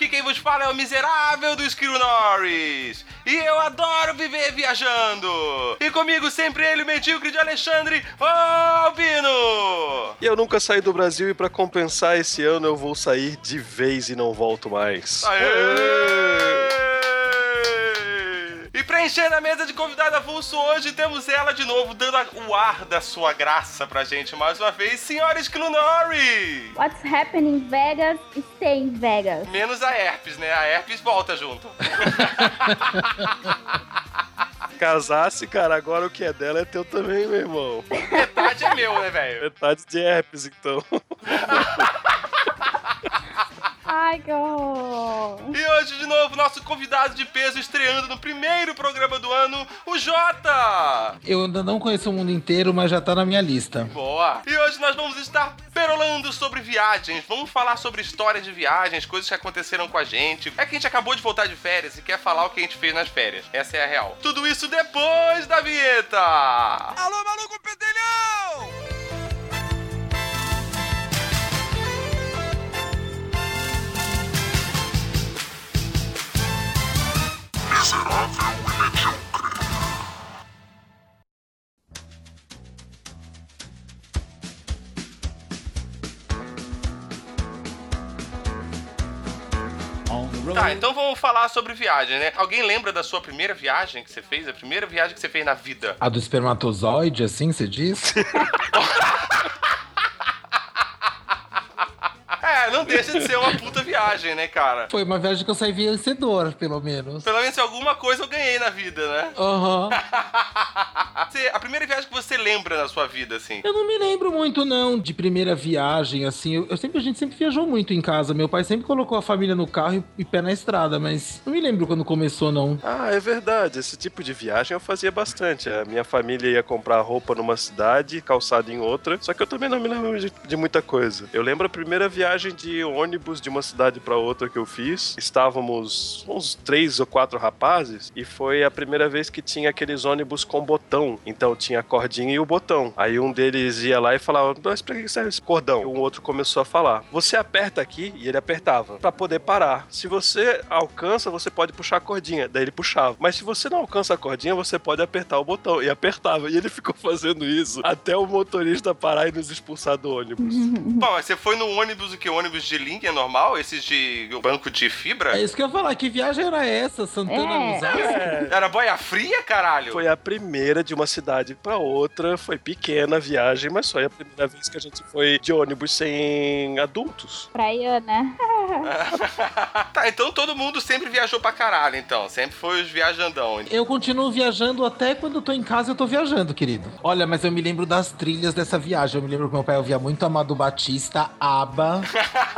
Aqui quem vos fala é o miserável do Skiro Norris. E eu adoro viver viajando. E comigo sempre ele, o medíocre de Alexandre Albino. E eu nunca saí do Brasil e pra compensar esse ano eu vou sair de vez e não volto mais. Aê! Preenchendo a mesa de convidado avulso hoje, temos ela de novo, dando o ar da sua graça pra gente mais uma vez, senhora Skilo Norris. What's happening in Vegas, stay in Vegas. Menos a herpes, né? A herpes volta junto. Casasse, cara, agora o que é dela é teu também, meu irmão. Metade é meu, né, velho? Metade de herpes, então. Ai, que. E hoje, de novo, nosso convidado de peso estreando no primeiro programa do ano, o Jota! Eu ainda não conheço o mundo inteiro, mas já tá na minha lista. Boa! E hoje nós vamos estar perolando sobre viagens, vamos falar sobre histórias de viagens, coisas que aconteceram com a gente. É que a gente acabou de voltar de férias e quer falar o que a gente fez nas férias. Essa é a real. Tudo isso depois da vinheta! Alô, maluco pedelhão! Tá, então vamos falar sobre viagem, né? Alguém lembra da sua primeira viagem que você fez? A primeira viagem que você fez na vida? A do espermatozoide, assim, você diz? É, não deixa de ser uma puta viagem, né, cara? Foi uma viagem que eu saí vencedor, pelo menos. Pelo menos alguma coisa eu ganhei na vida, né? Aham. Você- a primeira viagem que você lembra na sua vida, assim. Eu não me lembro muito, não, de primeira viagem, assim. Eu, eu sempre, a gente sempre viajou muito em casa. Meu pai sempre colocou a família no carro e, e pé na estrada, mas não me lembro quando começou, não. Ah, é verdade. Esse tipo de viagem eu fazia bastante. A minha família ia comprar roupa numa cidade, calçado em outra. Só que eu também não me lembro de, de muita coisa. Eu lembro a primeira viagem de ônibus de uma cidade pra outra que eu fiz. Estávamos uns três ou quatro rapazes e foi a primeira vez que tinha aqueles ônibus com botão. Então tinha a cordinha e o botão. Aí um deles ia lá e falava: Mas pra que serve esse cordão? E o outro começou a falar: Você aperta aqui e ele apertava pra poder parar. Se você alcança, você pode puxar a cordinha. Daí ele puxava. Mas se você não alcança a cordinha, você pode apertar o botão. E apertava. E ele ficou fazendo isso até o motorista parar e nos expulsar do ônibus. Bom, mas você foi no ônibus, o que? Ônibus de linha normal? Esses de banco de fibra? É isso que eu ia falar. Que viagem era essa? Santana É. Alpes? Era boia fria, caralho? Foi a primeira de uma cidade pra outra. Foi pequena a viagem, mas foi a primeira vez que a gente foi de ônibus sem adultos. Praia, né? tá, então todo mundo sempre viajou pra caralho, então. Sempre foi os viajandão. Eu continuo viajando até quando eu tô em casa eu tô viajando, querido. Olha, mas eu me lembro das trilhas dessa viagem. Eu me lembro que meu pai ouvia muito Amado Batista, ABBA.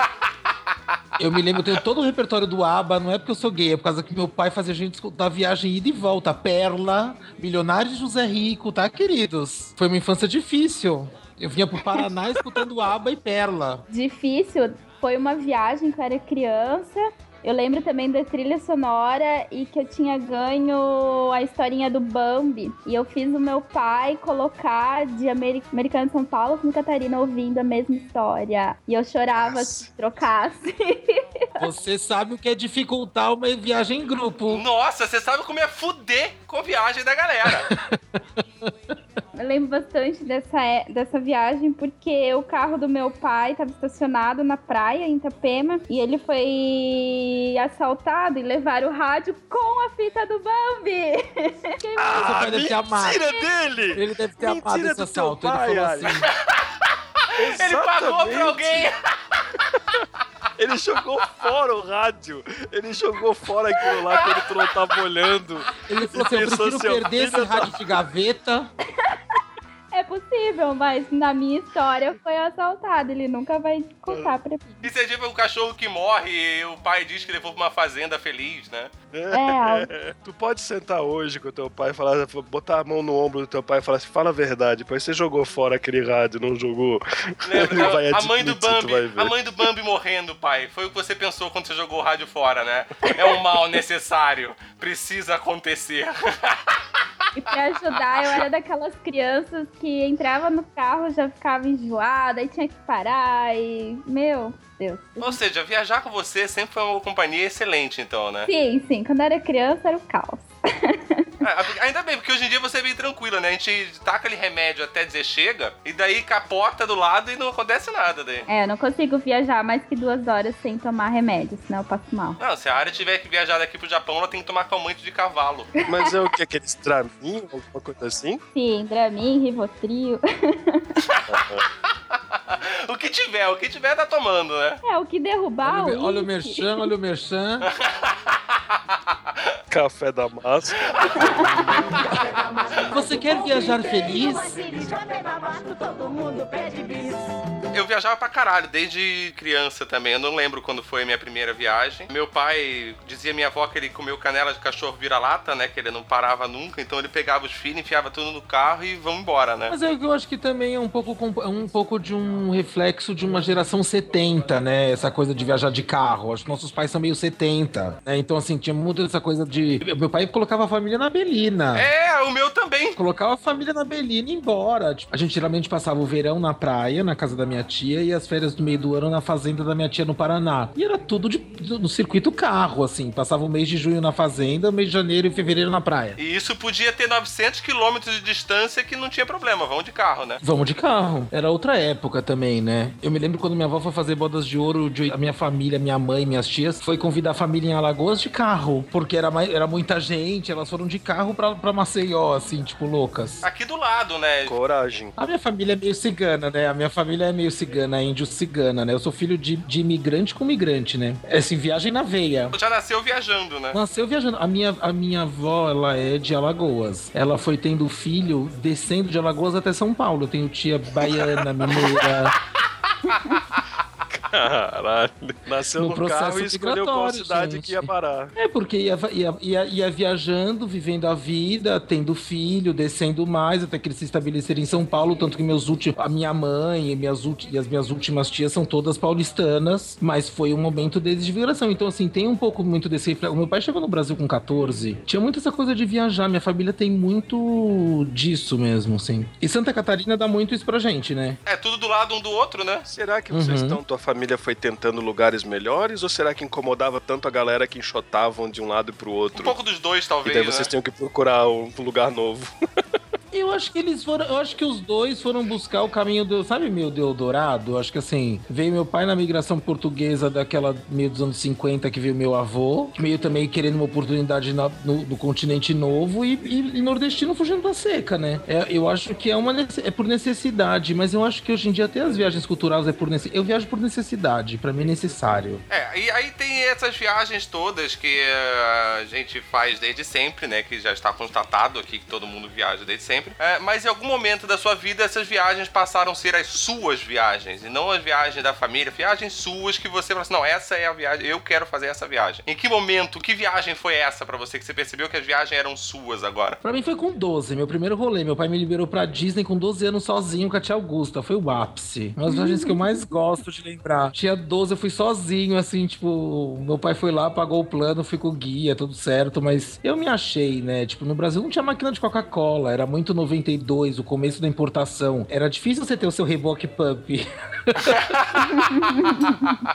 Eu me lembro, eu tenho todo o repertório do ABBA, não é porque eu sou gay, é por causa que meu pai fazia a gente escutar viagem ida e volta. Perla, Milionário José Rico, tá, queridos? Foi uma infância difícil. Eu vinha pro Paraná escutando ABBA e Perla. Difícil. Foi uma viagem que eu era criança. Eu lembro também da trilha sonora e que eu tinha ganho a historinha do Bambi. E eu fiz o meu pai colocar de Ameri Americano de São Paulo com Catarina ouvindo a mesma história. E eu chorava Nossa. se trocasse. Você sabe o que é dificultar uma viagem em grupo. Nossa, você sabe como é fuder com a viagem da galera. Eu lembro bastante dessa, é- dessa viagem porque o carro do meu pai estava estacionado na praia em Itapema e ele foi assaltado e levaram o rádio com a fita do Bambi. Amado. mentira dele! Ele deve ter Mentira amado do esse assalto. pai, ele falou Ali. Ele pagou pra alguém. Ele jogou fora o rádio. Ele jogou fora aquilo lá quando tu não tava olhando. Ele falou assim: eu prefiro assim, perder esse filho da- rádio de gaveta. É possível, mas na minha história foi assaltado. Ele nunca vai contar pra mim. Isso é tipo um cachorro que morre e o pai diz que levou pra uma fazenda feliz, né? É, Tu pode sentar hoje com o teu pai e falar, botar a mão no ombro do teu pai e falar assim, fala a verdade, pai, você jogou fora aquele rádio, não jogou. Lembra? Ele vai a mãe do admitir, tu vai Bambi, a mãe do Bambi morrendo, pai. Foi o que você pensou quando você jogou o rádio fora, né? É um mal necessário. Precisa acontecer. e pra ajudar, eu era daquelas crianças que entrava no carro já ficava enjoada, aí tinha que parar e. Meu Deus. Ou seja, viajar com você sempre foi uma companhia excelente, então, né? Sim, sim, quando eu era criança era o caos. É, Ainda bem, porque hoje em dia você é bem tranquila, né? A gente taca ali remédio até dizer chega, e daí capota do lado e não acontece nada daí. É, eu não consigo viajar mais que duas horas sem tomar remédio, senão eu passo mal. Não, se a área tiver que viajar daqui pro Japão, ela tem que tomar calmante de cavalo. Mas é o que? Aqueles Dramin, alguma coisa assim? Sim, Dramin, Rivotril. o que tiver, o que tiver tá tomando, né? É, o que derrubar Olha, o- olha o merchan, olha o merchan. Café da massa. Você quer viajar feliz? Eu viajava pra caralho, desde criança também. Eu não lembro quando foi a minha primeira viagem. Meu pai dizia minha avó que ele comeu canela de cachorro vira-lata, né? Que ele não parava nunca. Então ele pegava os filhos, enfiava tudo no carro e vamos embora, né? Mas é que eu acho que também é um pouco, é um pouco de um reflexo de uma geração 70, né? Essa coisa de viajar de carro. Acho que nossos pais são meio 70, né? Então, assim, tinha muito essa coisa de. Meu pai colocava a família na Belina. É, o meu também. Colocava a família na Belina e embora. Tipo, a gente geralmente passava o verão na praia, na casa da minha tia, e as férias do meio do ano na fazenda da minha tia no Paraná. E era tudo de- no circuito carro, assim. Passava o mês de junho na fazenda, o mês de janeiro e fevereiro na praia. E isso podia ter 900 quilômetros de distância que não tinha problema, vão de carro, né? Vamos de carro. Era outra época também, né? Eu me lembro quando minha avó foi fazer bodas de ouro, de, a minha família, minha mãe, minhas tias, foi convidar a família em Alagoas de carro. Porque era, mai- era muita gente, elas foram de carro pra, pra Maceió, assim, tipo, loucas. Aqui do lado, né? Coragem. A minha família é meio cigana, né? A minha família é meio cigana, índio cigana, né? Eu sou filho de, de imigrante com migrante, né? É assim, viagem na veia. Já nasceu viajando, né? Nasceu viajando. A minha, a minha avó, ela é de Alagoas. Ela foi tendo filho descendo de Alagoas até São Paulo. Eu tenho tia baiana, mineira. Caralho. Nasceu No no, processo carro e escolheu qual migratório, cidade gente. que ia parar. É, porque ia, ia, ia, ia viajando, vivendo a vida, tendo filho, descendo mais, até que eles se estabeleceram em São Paulo. Tanto que meus últimos, a minha mãe e, minhas, ulti- e as minhas últimas tias são todas paulistanas, mas foi um momento deles de migração. Então, assim, tem um pouco muito desse reflexo. O meu pai chegou no Brasil com 14, tinha muito essa coisa de viajar. Minha família tem muito disso mesmo, assim. E Santa Catarina dá muito isso pra gente, né? É tudo do lado um do outro, né? Será que vocês Uhum. estão, tua família foi tentando lugares melhores ou será que incomodava tanto a galera que enxotavam de um lado e pro Um outro? pouco dos dois, e talvez, daí né? vocês tinham que procurar um lugar novo. Eu acho que eles foram. Eu acho que os dois foram buscar o caminho do. Sabe, meio do Eldorado? Eu acho que assim. Veio meu pai na migração portuguesa daquela meio dos anos 50 que veio meu avô. Meio também querendo uma oportunidade na- no, no continente novo. E, e- e nordestino fugindo da seca, né? É, eu acho que é, uma, é por necessidade. Mas eu acho que hoje em dia até as viagens culturais é por necessidade. Eu viajo por necessidade. Pra mim é necessário. É, e aí tem essas viagens todas que eh, a gente faz desde sempre, né? Que já está constatado aqui que todo mundo viaja desde sempre. É, mas em algum momento da sua vida, essas viagens passaram a ser as suas viagens, e não as viagens da família, viagens suas que você fala assim, não, essa é a viagem, eu quero fazer essa viagem. Em que momento, que viagem foi essa pra você que você percebeu que as viagens eram suas agora? Pra mim foi com 12, meu primeiro rolê. Meu pai me liberou pra Disney com 12 anos sozinho com a tia Augusta. Foi o ápice. Uma das viagens que eu mais gosto de lembrar. Tinha 12, eu fui sozinho, assim, tipo, meu pai foi lá, pagou o plano, o guia, tudo certo, mas eu me achei, né? Tipo, no Brasil não tinha máquina de Coca-Cola, era muito 92, o começo da importação. Era difícil você ter o seu reboque pump.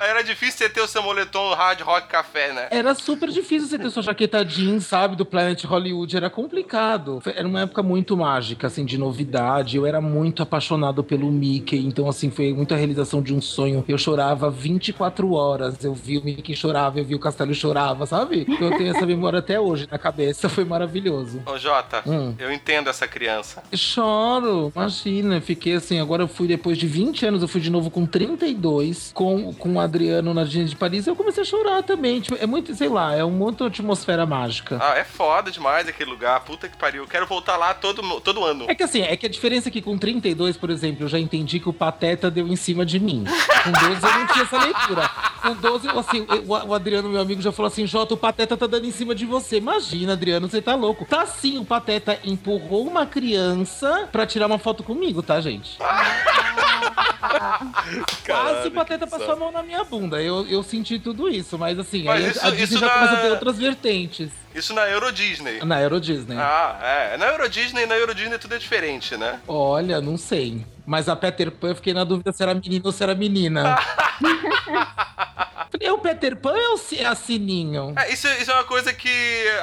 Era difícil você ter o seu moletom Hard Rock Café, né? Era super difícil você ter sua jaqueta jeans, sabe, do Planet Hollywood. Era complicado. Era uma época muito mágica, assim, de novidade. Eu era muito apaixonado pelo Mickey. Então, assim, foi muita realização de um sonho. Eu chorava 24 horas. Eu vi o Mickey chorava, eu vi o Castelo chorava, sabe? Eu tenho essa memória até hoje na cabeça. Foi maravilhoso. Ô Jota, Hum. eu entendo essa criança criança. Choro, imagina. Fiquei assim, agora eu fui depois de 20 anos, eu fui de novo com 32, com, com o Adriano na Disney de Paris, e eu comecei a chorar também. Tipo, é muito, sei lá, é uma outra atmosfera mágica. Ah, é foda demais aquele lugar. Puta que pariu. Eu quero voltar lá todo, todo ano. É que assim, é que a diferença é que com 32, por exemplo, eu já entendi que o Pateta deu em cima de mim. Com 12 eu não tinha essa leitura. Com 12, assim, o, o Adriano, meu amigo, já falou assim: Jota, o Pateta tá dando em cima de você. Imagina, Adriano, você tá louco. Tá sim, o Pateta empurrou uma criança pra tirar uma foto comigo, tá, gente? Quase o Pateta passou a mão na minha bunda. Eu, eu senti tudo isso, mas assim, Mas aí isso- a Disney já na- começa a ter outras vertentes. Isso na Euro Disney. Na Euro Disney. Ah, é. Na Euro Disney, na Euro Disney tudo é diferente, né? Olha, não sei. Mas a Peter Pan, eu fiquei na dúvida se era menino ou se era menina. É o Peter Pan ou é o Ci- é a Sininho? É, isso, isso é uma coisa que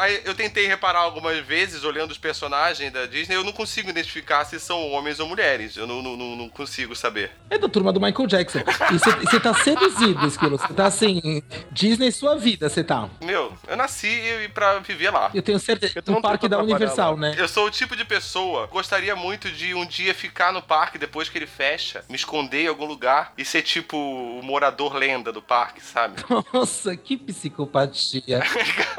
aí, eu tentei reparar algumas vezes, olhando os personagens da Disney, eu não consigo identificar se são homens ou mulheres. Eu não, não, não- não consigo saber. É da turma do Michael Jackson. E você tá seduzido, Esquilo. Você tá assim, Disney sua vida, você tá. Meu, eu nasci pra viver lá. Eu tenho certeza. No parque da Universal, lá. né? Eu sou o tipo de pessoa que gostaria muito de um dia ficar no parque depois que ele fecha, me esconder em algum lugar e ser tipo o morador lenda do parque, sabe? Nossa, que psicopatia.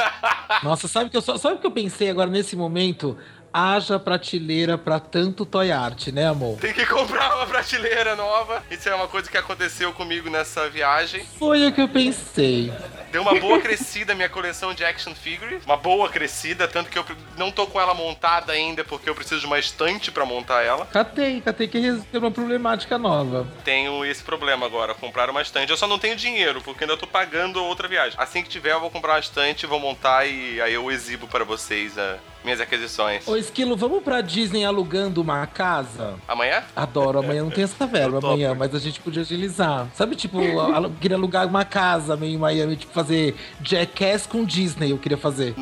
Nossa, sabe que eu só, sabe o que eu pensei agora nesse momento? Haja prateleira pra tanto toy art, né, amor? Tem que comprar uma prateleira nova. Isso é uma coisa que aconteceu comigo nessa viagem. Foi o que eu pensei. Deu uma boa crescida a minha coleção de action figures. Uma boa crescida, tanto que eu não tô com ela montada ainda, porque eu preciso de uma estante pra montar ela. Catei, catei que resolveu uma problemática nova. Tenho esse problema agora, comprar uma estante. Eu só não tenho dinheiro, porque ainda tô pagando outra viagem. Assim que tiver, eu vou comprar uma estante, vou montar e aí eu exibo para vocês as minhas aquisições. Ô, Esquilo, vamos pra Disney alugando uma casa? Amanhã? Adoro, amanhã não tem essa verba Eu amanhã, mas a gente podia agilizar. Sabe, tipo, alu- queria alugar uma casa meio em Miami, tipo, fazer Jackass com Disney, eu queria fazer.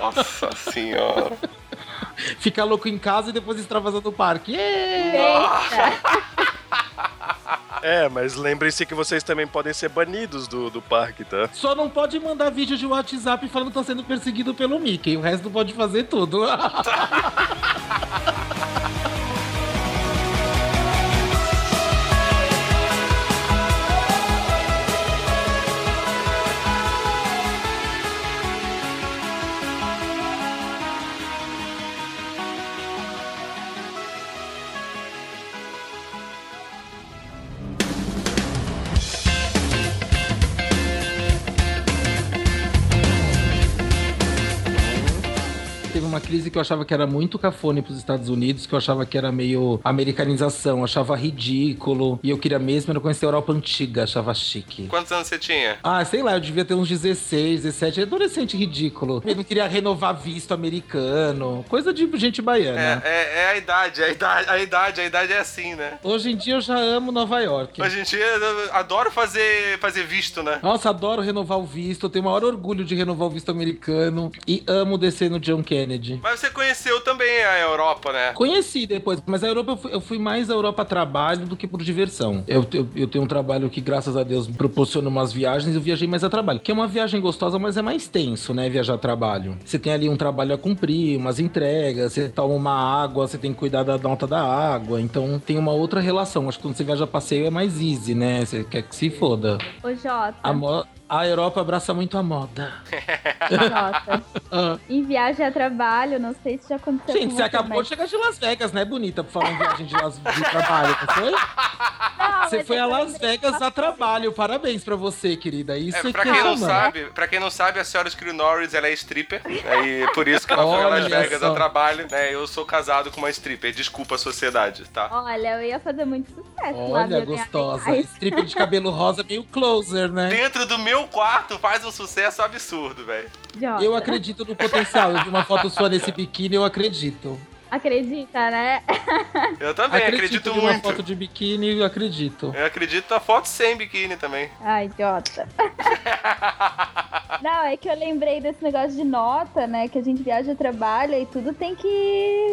Nossa senhora. Ficar louco em casa e depois extravasar no parque. Yeah! Eita. É, mas lembrem-se que vocês também podem ser banidos do, do parque, tá? Só não pode mandar vídeo de WhatsApp falando que tá sendo perseguido pelo Mickey. O resto pode fazer tudo. crise que eu achava que era muito cafone pros Estados Unidos, que eu achava que era meio americanização, achava ridículo. E eu queria mesmo era conhecer a Europa antiga, achava chique. Quantos anos você tinha? Ah, sei lá, eu devia ter uns 16, 17, adolescente ridículo. Eu não queria renovar visto americano, coisa de gente baiana. É, é, é a idade, a idade, a idade, a idade é assim, né? Hoje em dia eu já amo Nova York. Hoje em dia eu adoro fazer, fazer visto, né? Nossa, adoro renovar o visto, eu tenho o maior orgulho de renovar o visto americano e amo descer no John Kennedy. Mas você conheceu também a Europa, né? Conheci depois, mas a Europa eu fui, eu fui mais a Europa a trabalho do que por diversão. Eu, eu, eu tenho um trabalho que, graças a Deus, me proporciona umas viagens, eu viajei mais a trabalho. Que é uma viagem gostosa, mas é mais tenso, né? Viajar a trabalho. Você tem ali um trabalho a cumprir, umas entregas, você toma uma água, você tem que cuidar da nota da água. Então tem uma outra relação. Acho que quando você viaja a passeio é mais easy, né? Você quer que se foda. Ô, Jota. A, mo- a Europa abraça muito a moda. Jota. Ah. Em viagem a trabalho, não sei se já aconteceu Gente, com você acabou mas... de chegar de Las Vegas, né, bonita? Por falar em viagem de, Las... de trabalho, não foi? Não, Você foi a Las Vegas a trabalho. Parabéns pra você, querida. Isso É, é, pra que quem não sabe, para quem não sabe, a senhora Screw Norris ela é stripper, né? E por isso que ela foi a Las Olha Vegas só. a trabalho, né? Eu sou casado com uma stripper. Desculpa a sociedade, tá? Olha, eu ia fazer muito sucesso lá. Olha, ganhar gostosa. reais. Strip de cabelo rosa meio closer, né? Dentro do meu quarto faz um sucesso absurdo, velho. Eu acredito no potencial. Vi uma foto sua nesse biquíni, eu acredito. Acredita, né? Eu também acredito, uma muito. foto de biquíni, eu acredito. Eu acredito na foto sem biquíni também. Ai, Jota. Não, é que eu lembrei desse negócio de nota, né? Que a gente viaja, trabalha e tudo tem que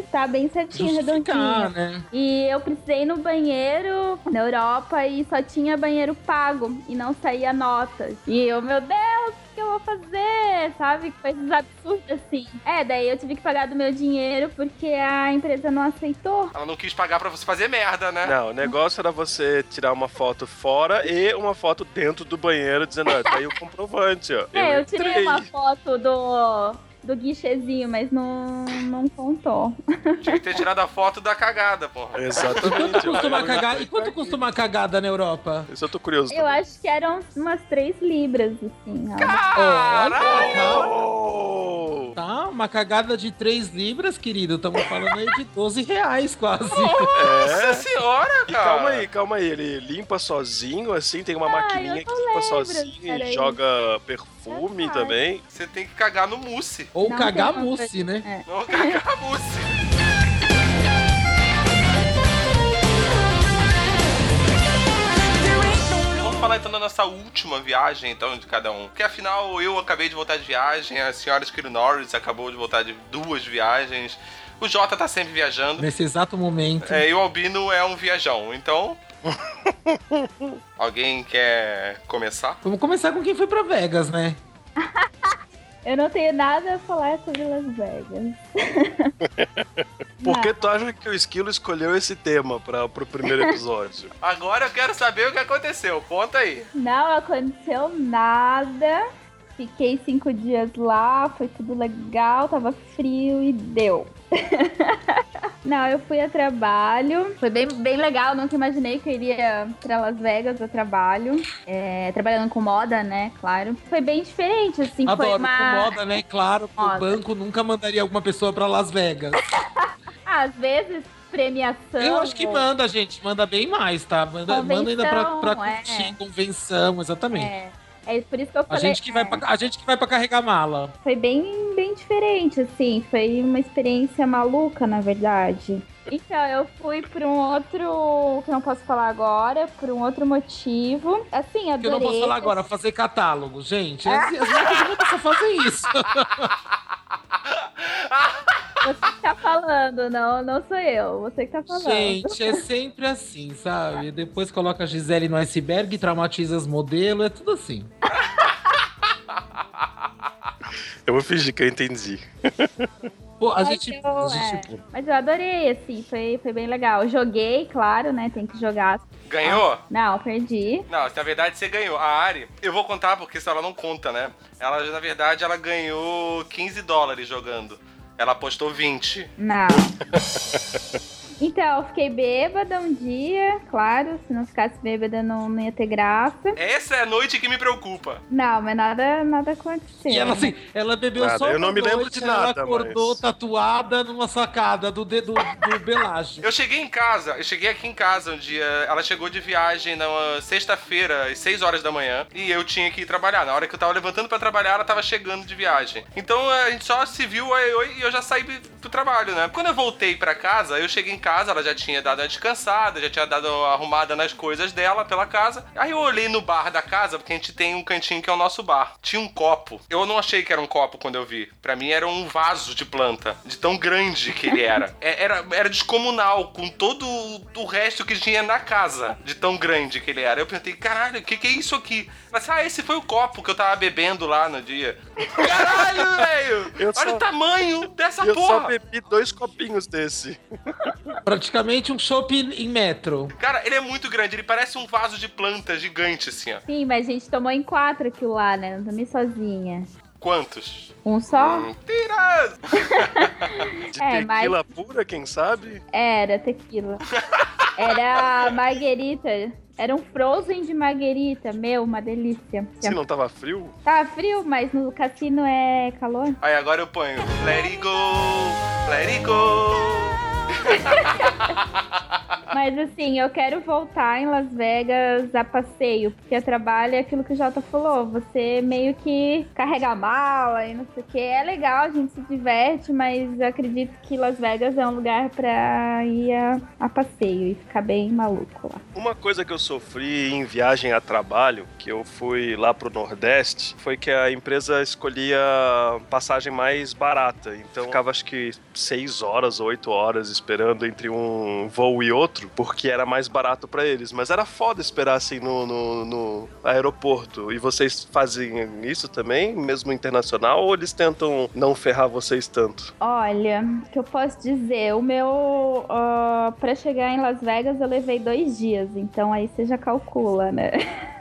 estar tá bem certinho, Justificar, redondinho. né? E eu precisei ir no banheiro na Europa e só tinha banheiro pago e não saía nota. E eu, meu Deus, que eu vou fazer? Sabe? Coisas absurdas assim. É, daí eu tive que pagar do meu dinheiro porque a empresa não aceitou. Ela não quis pagar pra você fazer merda, né? Não, o negócio era você tirar uma foto fora e uma foto dentro do banheiro dizendo, ó, tá aí o comprovante, ó. É, eu tirei entrei. uma foto do, do guichezinho, mas não, não contou. Tinha que ter tirado a foto da cagada, porra. Exatamente. Quanto custa uma cagada? E quanto custa uma cagada na Europa? Isso eu tô curioso. Eu também. acho que eram umas 3 libras, assim. ó. Caralho! Tá, uma cagada de 3 libras, querido. Estamos falando aí de 12 reais quase. Nossa É. senhora, E cara! calma aí, calma aí. Ele limpa sozinho, assim, tem uma maquininha eu que limpa lembro, sozinho e joga perfume Verdade. também. Você tem que cagar no mousse. Ou Não cagar tem uma mousse, coisa- né? Não cagar mousse. Vamos falar então da nossa última viagem, então, de cada um. Porque afinal, eu acabei de voltar de viagem, a senhora Skiro Norris acabou de voltar de duas viagens. O Jota tá sempre viajando. Nesse exato momento. É, e o Albino é um viajão, então. Alguém quer começar? Vamos começar com quem foi pra Vegas, né? Eu não tenho nada a falar sobre Las Vegas. Por que tu acha que o Esquilo escolheu esse tema para pro primeiro episódio? Agora eu quero saber o que aconteceu. Conta aí. Não aconteceu nada. Fiquei cinco dias lá, foi tudo legal, tava frio e deu. Não, eu fui a trabalho. Foi bem, bem legal, nunca imaginei que eu iria pra Las Vegas a trabalho. É, trabalhando com moda, né? Claro. Foi bem diferente, assim. foi Adoro uma... com moda, né? Claro, que o Moda. banco nunca mandaria alguma pessoa pra Las Vegas. Às vezes, premiação. Eu acho que manda, gente. Manda bem mais, tá? Manda, manda ainda pra, pra é. curtir, convenção, exatamente. É. É por isso que eu A falei. gente, que vai pra, a gente que vai pra carregar mala. Foi bem, bem diferente, assim. Foi uma experiência maluca, na verdade. Então, eu fui por um outro. que eu não posso falar agora, por um outro motivo. Assim, Que eu adorei. não posso falar agora, fazer catálogo. Gente, as, as marcas não só fazem isso. Você que tá falando, não, não sou eu. Você que tá falando. Gente, é sempre assim, sabe? Depois coloca a Gisele no iceberg, traumatiza as modelos, é tudo assim. Eu vou fingir que eu entendi. Pô, a Mas gente. eu, a gente é, mas eu adorei, assim, foi, foi bem legal. Joguei, claro, né? Tem que jogar. Ganhou? Não, perdi. Não, na verdade você ganhou. A Ari, eu vou contar porque senão ela não conta, né? Ela, na verdade, ela ganhou 15 dólares jogando. Ela apostou 20. Não. Então, eu fiquei bêbada um dia, claro. Se não ficasse bêbada, não, não ia ter graça. Essa é a noite que me preocupa. Não, mas nada, nada aconteceu. E ela assim, ela bebeu Nada, só eu uma não me lembro noite, de ela nada, acordou mas- tatuada numa sacada do dedo do Belágio. Eu cheguei em casa, eu cheguei aqui em casa um dia. Ela chegou de viagem na sexta-feira, às 6 horas da manhã, e eu tinha que ir trabalhar. Na hora que eu tava levantando pra trabalhar, ela tava chegando de viagem. Então a gente só se viu eu- e eu já saí pro trabalho, né? Quando eu voltei pra casa, eu cheguei em casa, ela já tinha dado uma descansada, já tinha dado uma arrumada nas coisas dela pela casa. Aí eu olhei no bar da casa, porque a gente tem um cantinho que é o nosso bar. Tinha um copo. Eu não achei que era um copo quando eu vi. Pra mim era um vaso de planta, de tão grande que ele era. É- Era, era descomunal, com todo o resto que tinha na casa, de tão grande que ele era. Eu perguntei, caralho, o que, que é isso aqui? Disse, ah, esse foi o copo que eu tava bebendo lá no dia. Caralho, velho! Eu Olha só- o tamanho dessa eu só porra! bebi dois copinhos desse. Praticamente um chopp em metro. Cara, ele é muito grande, ele parece um vaso de planta gigante, assim, ó. Sim, mas a gente tomou em quatro aquilo lá, né? Não tomei sozinha. Quantos? Um só? Mentiras! De É, mas- tequila pura, quem sabe? Era tequila. Era marguerita. Era um frozen de marguerita. Meu, uma delícia. Se não tava frio? Tá frio, mas no cassino é calor. Aí agora eu ponho Let it go, let it go. Mas assim, eu quero voltar em Las Vegas a passeio, porque a trabalho é aquilo que o Jota falou. Você meio que carrega a mala e não sei o que. É legal, a gente se diverte, mas eu acredito que Las Vegas é um lugar pra ir a, a passeio e ficar bem maluco lá. Uma coisa que eu sofri em viagem a trabalho, que eu fui lá pro Nordeste, foi que a empresa escolhia passagem mais barata. Então ficava acho que seis horas, oito horas esperando entre um voo e outro, porque era mais barato pra eles. Mas era foda esperar assim no, no, no aeroporto. E vocês fazem isso também, mesmo internacional, ou eles tentam não ferrar vocês tanto? Olha, o que eu posso dizer? O meu. Uh, pra chegar em Las Vegas eu levei dois dias, então aí você já calcula, né?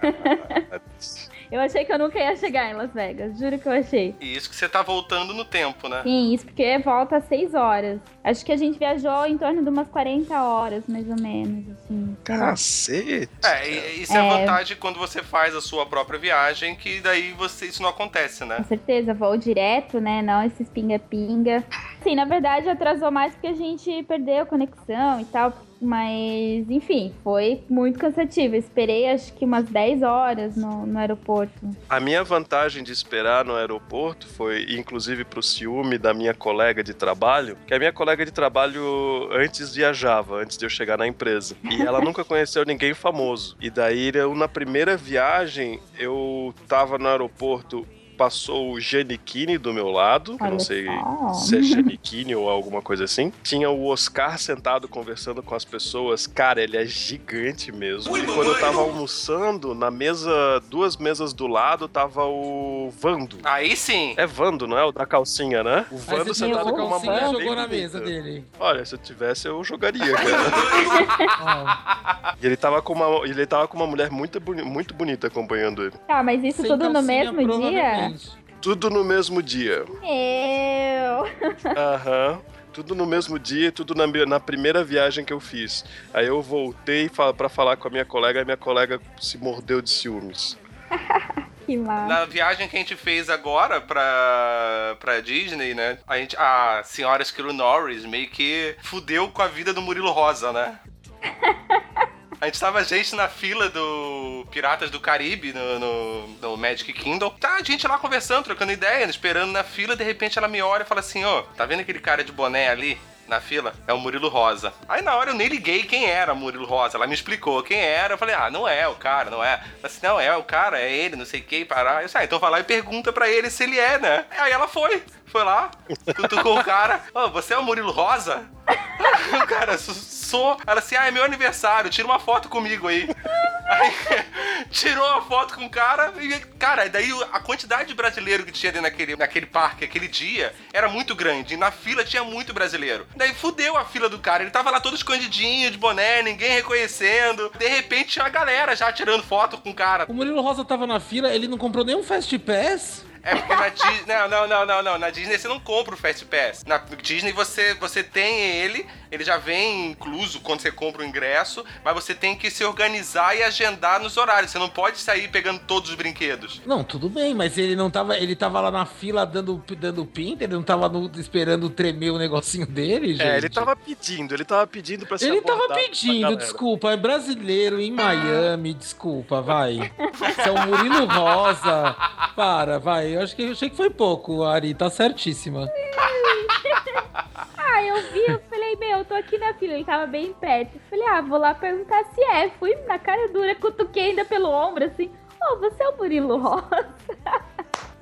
Eu achei que eu nunca ia chegar em Las Vegas, juro que eu achei. E isso que você tá voltando no tempo, né? Sim, isso porque volta às 6 horas. Acho que a gente viajou em torno de umas 40 horas, mais ou menos, assim. Cacete! É, isso é, a É. vantagem quando você faz a sua própria viagem, que daí você, isso não acontece, né? Com certeza, voo direto, né? Não esses pinga-pinga. Sim, na verdade atrasou mais porque a gente perdeu conexão e tal. Mas, enfim, foi muito cansativo. Eu esperei acho que umas 10 horas no, no aeroporto. A minha vantagem de esperar no aeroporto foi, inclusive, pro ciúme da minha colega de trabalho, que a minha colega de trabalho antes viajava, antes de eu chegar na empresa. E ela nunca conheceu ninguém famoso. E daí, eu, na primeira viagem, eu tava no aeroporto. Passou o Giannichini do meu lado, que eu não sei só. se é Giannichini ou alguma coisa assim. Tinha o Oscar sentado conversando com as pessoas. Cara, ele é gigante mesmo. E quando eu tava almoçando, na mesa, duas mesas do lado, tava o Vando. Aí sim. É Vando, não é? O da calcinha, né? O Vando sentado com uma calcinha mulher bem jogou na bonita. mesa dele. Olha, se eu tivesse, eu jogaria, cara. E ele tava com uma, ele tava com uma mulher muito, boni- muito bonita acompanhando ele. Tá, mas isso sem tudo no mesmo dia? Tudo no mesmo dia. Eu. Aham. Tudo no mesmo dia, tudo na, na primeira viagem que eu fiz. Aí eu voltei fa pra falar com a minha colega e a minha colega se mordeu de ciúmes. Que massa. Na viagem que a gente fez agora pra, pra Disney, né? A, gente, a senhora Skilo Norris meio que fudeu com a vida do Murilo Rosa, né? A gente tava gente na fila do Piratas do Caribe, no, no, no Magic Kingdom. Tá a gente lá conversando, trocando ideia, esperando na fila. De repente ela me olha e fala assim: Ó, tá vendo aquele cara de boné ali? Na fila, é o Murilo Rosa. Aí na hora eu nem liguei quem era Murilo Rosa. Ela me explicou quem era. Eu falei, ah, não é o cara, não é. Ela assim, não, é o cara, é ele, não sei o que, parar. Eu disse, ah, então vai lá e pergunta pra ele se ele é, né? Aí ela foi, foi lá, cutucou o cara. Ô, você é o Murilo Rosa? cara, "Sou- sou. Ela assim, ah, é meu aniversário, tira uma foto comigo aí. Aí tirou uma foto com o cara e, cara, daí a quantidade de brasileiro que tinha ali naquele, naquele parque aquele dia era muito grande. E na fila tinha muito brasileiro. Daí fudeu a fila do cara. Ele tava lá todo escondidinho, de boné, ninguém reconhecendo. De repente tinha a galera já tirando foto com o cara. O Murilo Rosa tava na fila, ele não comprou nenhum Fast Pass? É porque na Disney. Não, não, não, não, não. Na Disney você não compra o Fast Pass. Na Disney você, você tem ele, ele já vem incluso quando você compra o ingresso, mas você tem que se organizar e agendar nos horários. Você não pode sair pegando todos os brinquedos. Não, tudo bem, mas ele não tava. Ele tava lá na fila dando, dando pinta, ele não tava no- esperando tremer o negocinho dele, gente. É, ele tava pedindo, ele tava pedindo pra ser Ele tava pedindo, desculpa, é brasileiro em Miami, desculpa, vai. Isso é o Murilo Rosa. Para, vai. Eu acho que eu achei que foi pouco, Ari, tá certíssima. Ah, eu vi, eu falei, meu, eu tô aqui na fila, ele tava bem perto. Eu falei, ah, vou lá perguntar se é. Fui na cara dura, cutuquei ainda pelo ombro, assim. Ô, você é o Murilo Rosa?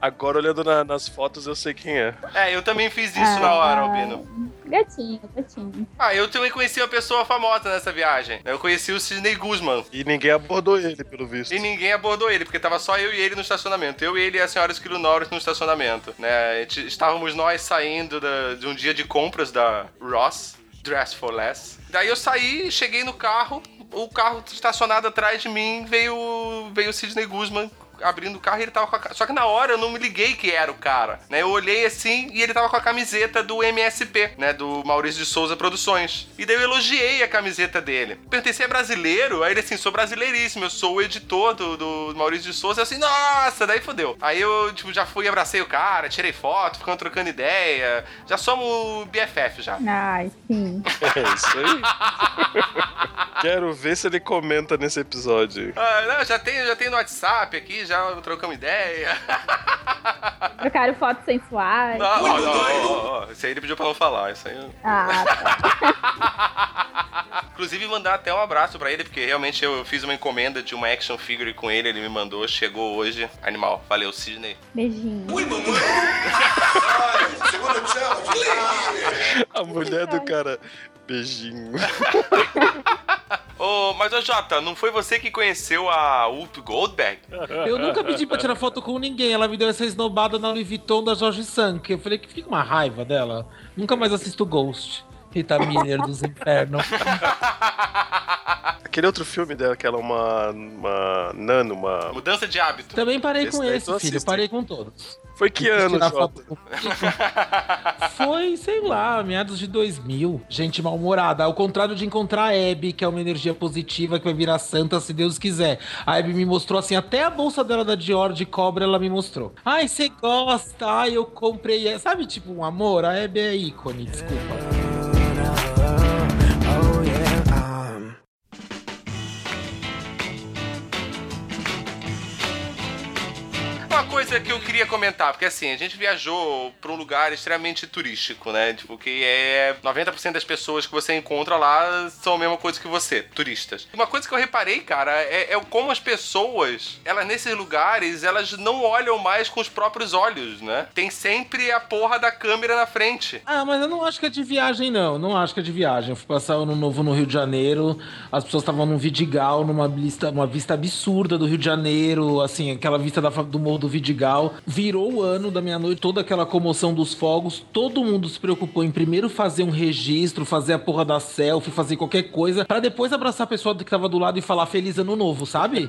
Agora, olhando na- nas fotos, eu sei quem é. É, eu também fiz isso na hora, Ah, Albino. Gatinho, gatinho. Ah, eu também conheci uma pessoa famosa nessa viagem. Eu conheci o Sidney Guzman. E ninguém abordou ele, pelo visto. E ninguém abordou ele, porque tava só eu e ele no estacionamento. Eu, ele e a senhora Esquilo Norris no estacionamento. Né? A gente- Estávamos nós saindo da- de um dia de compras da Ross, Dress for Less. Daí eu saí, cheguei no carro, o carro estacionado atrás de mim veio, veio o Sidney Guzman abrindo o carro e ele tava com a. Só que na hora eu não me liguei que era o cara, né? Eu olhei assim e ele tava com a camiseta do MSP, né? Do Maurício de Souza Produções. E daí eu elogiei a camiseta dele. Perguntei se é brasileiro, aí ele assim, sou brasileiríssimo, eu sou o editor do, do Maurício de Souza. Eu assim, nossa, daí fodeu. Aí eu, tipo, já fui e abracei o cara, tirei foto, ficamos trocando ideia. Já somos BFF já. Ai, sim. É isso aí. Quero ver se ele comenta nesse episódio. Ah, não, já tem, já tem no WhatsApp aqui, já trocamos ideia. Trocaram fotos sensuais. Não, não, não, ó, Isso aí ele pediu pra não falar. Isso aí. Ah, tá. Inclusive, mandar até um abraço pra ele, porque realmente eu fiz uma encomenda de uma action figure com ele, ele me mandou, chegou hoje. Animal. Valeu, Sidney. Beijinho. A mulher do cara. Beijinho. Ô, mas ô Jota, não foi você que conheceu a Ult Goldberg? Eu nunca pedi pra tirar foto com ninguém. Ela me deu essa esnobada na Louis Vuitton da Jorge Sank. Eu falei que fica uma raiva dela. Nunca mais assisto Ghost. Rita Miller dos Infernos. Aquele outro filme dela, que ela é uma, uma nano, uma. Mudança de hábito. Também parei Esse com esse, filho. assiste. Parei com todos. Foi que ano, Jota? com- Foi, sei lá, meados de 2000. Gente mal-humorada. Ao contrário de encontrar a Abby, que é uma energia positiva que vai virar santa se Deus quiser. A Abby me mostrou assim, até a bolsa dela da Dior de cobra ela me mostrou. Ai, você gosta? Ai, eu comprei. Sabe, tipo, um amor? A Abby é ícone, desculpa. Uma coisa que eu queria comentar, porque assim, a gente viajou pra um lugar extremamente turístico, né? Tipo, que é 90% das pessoas que você encontra lá são a mesma coisa que você, turistas. Uma coisa que eu reparei, cara, é, é como as pessoas, elas nesses lugares, elas não olham mais com os próprios olhos, né? Tem sempre a porra da câmera na frente. Ah, mas eu não acho que é de viagem, não. Não acho que é de viagem. Eu fui passar ano novo no Rio de Janeiro, as pessoas estavam num Vidigal, numa vista, uma vista absurda do Rio de Janeiro, assim, aquela vista da, do Morro do Vidigal. Virou o ano da meia-noite, toda aquela comoção dos fogos. Todo mundo se preocupou em primeiro fazer um registro, fazer a porra da selfie, fazer qualquer coisa, pra depois abraçar a pessoa que tava do lado e falar Feliz Ano Novo, sabe?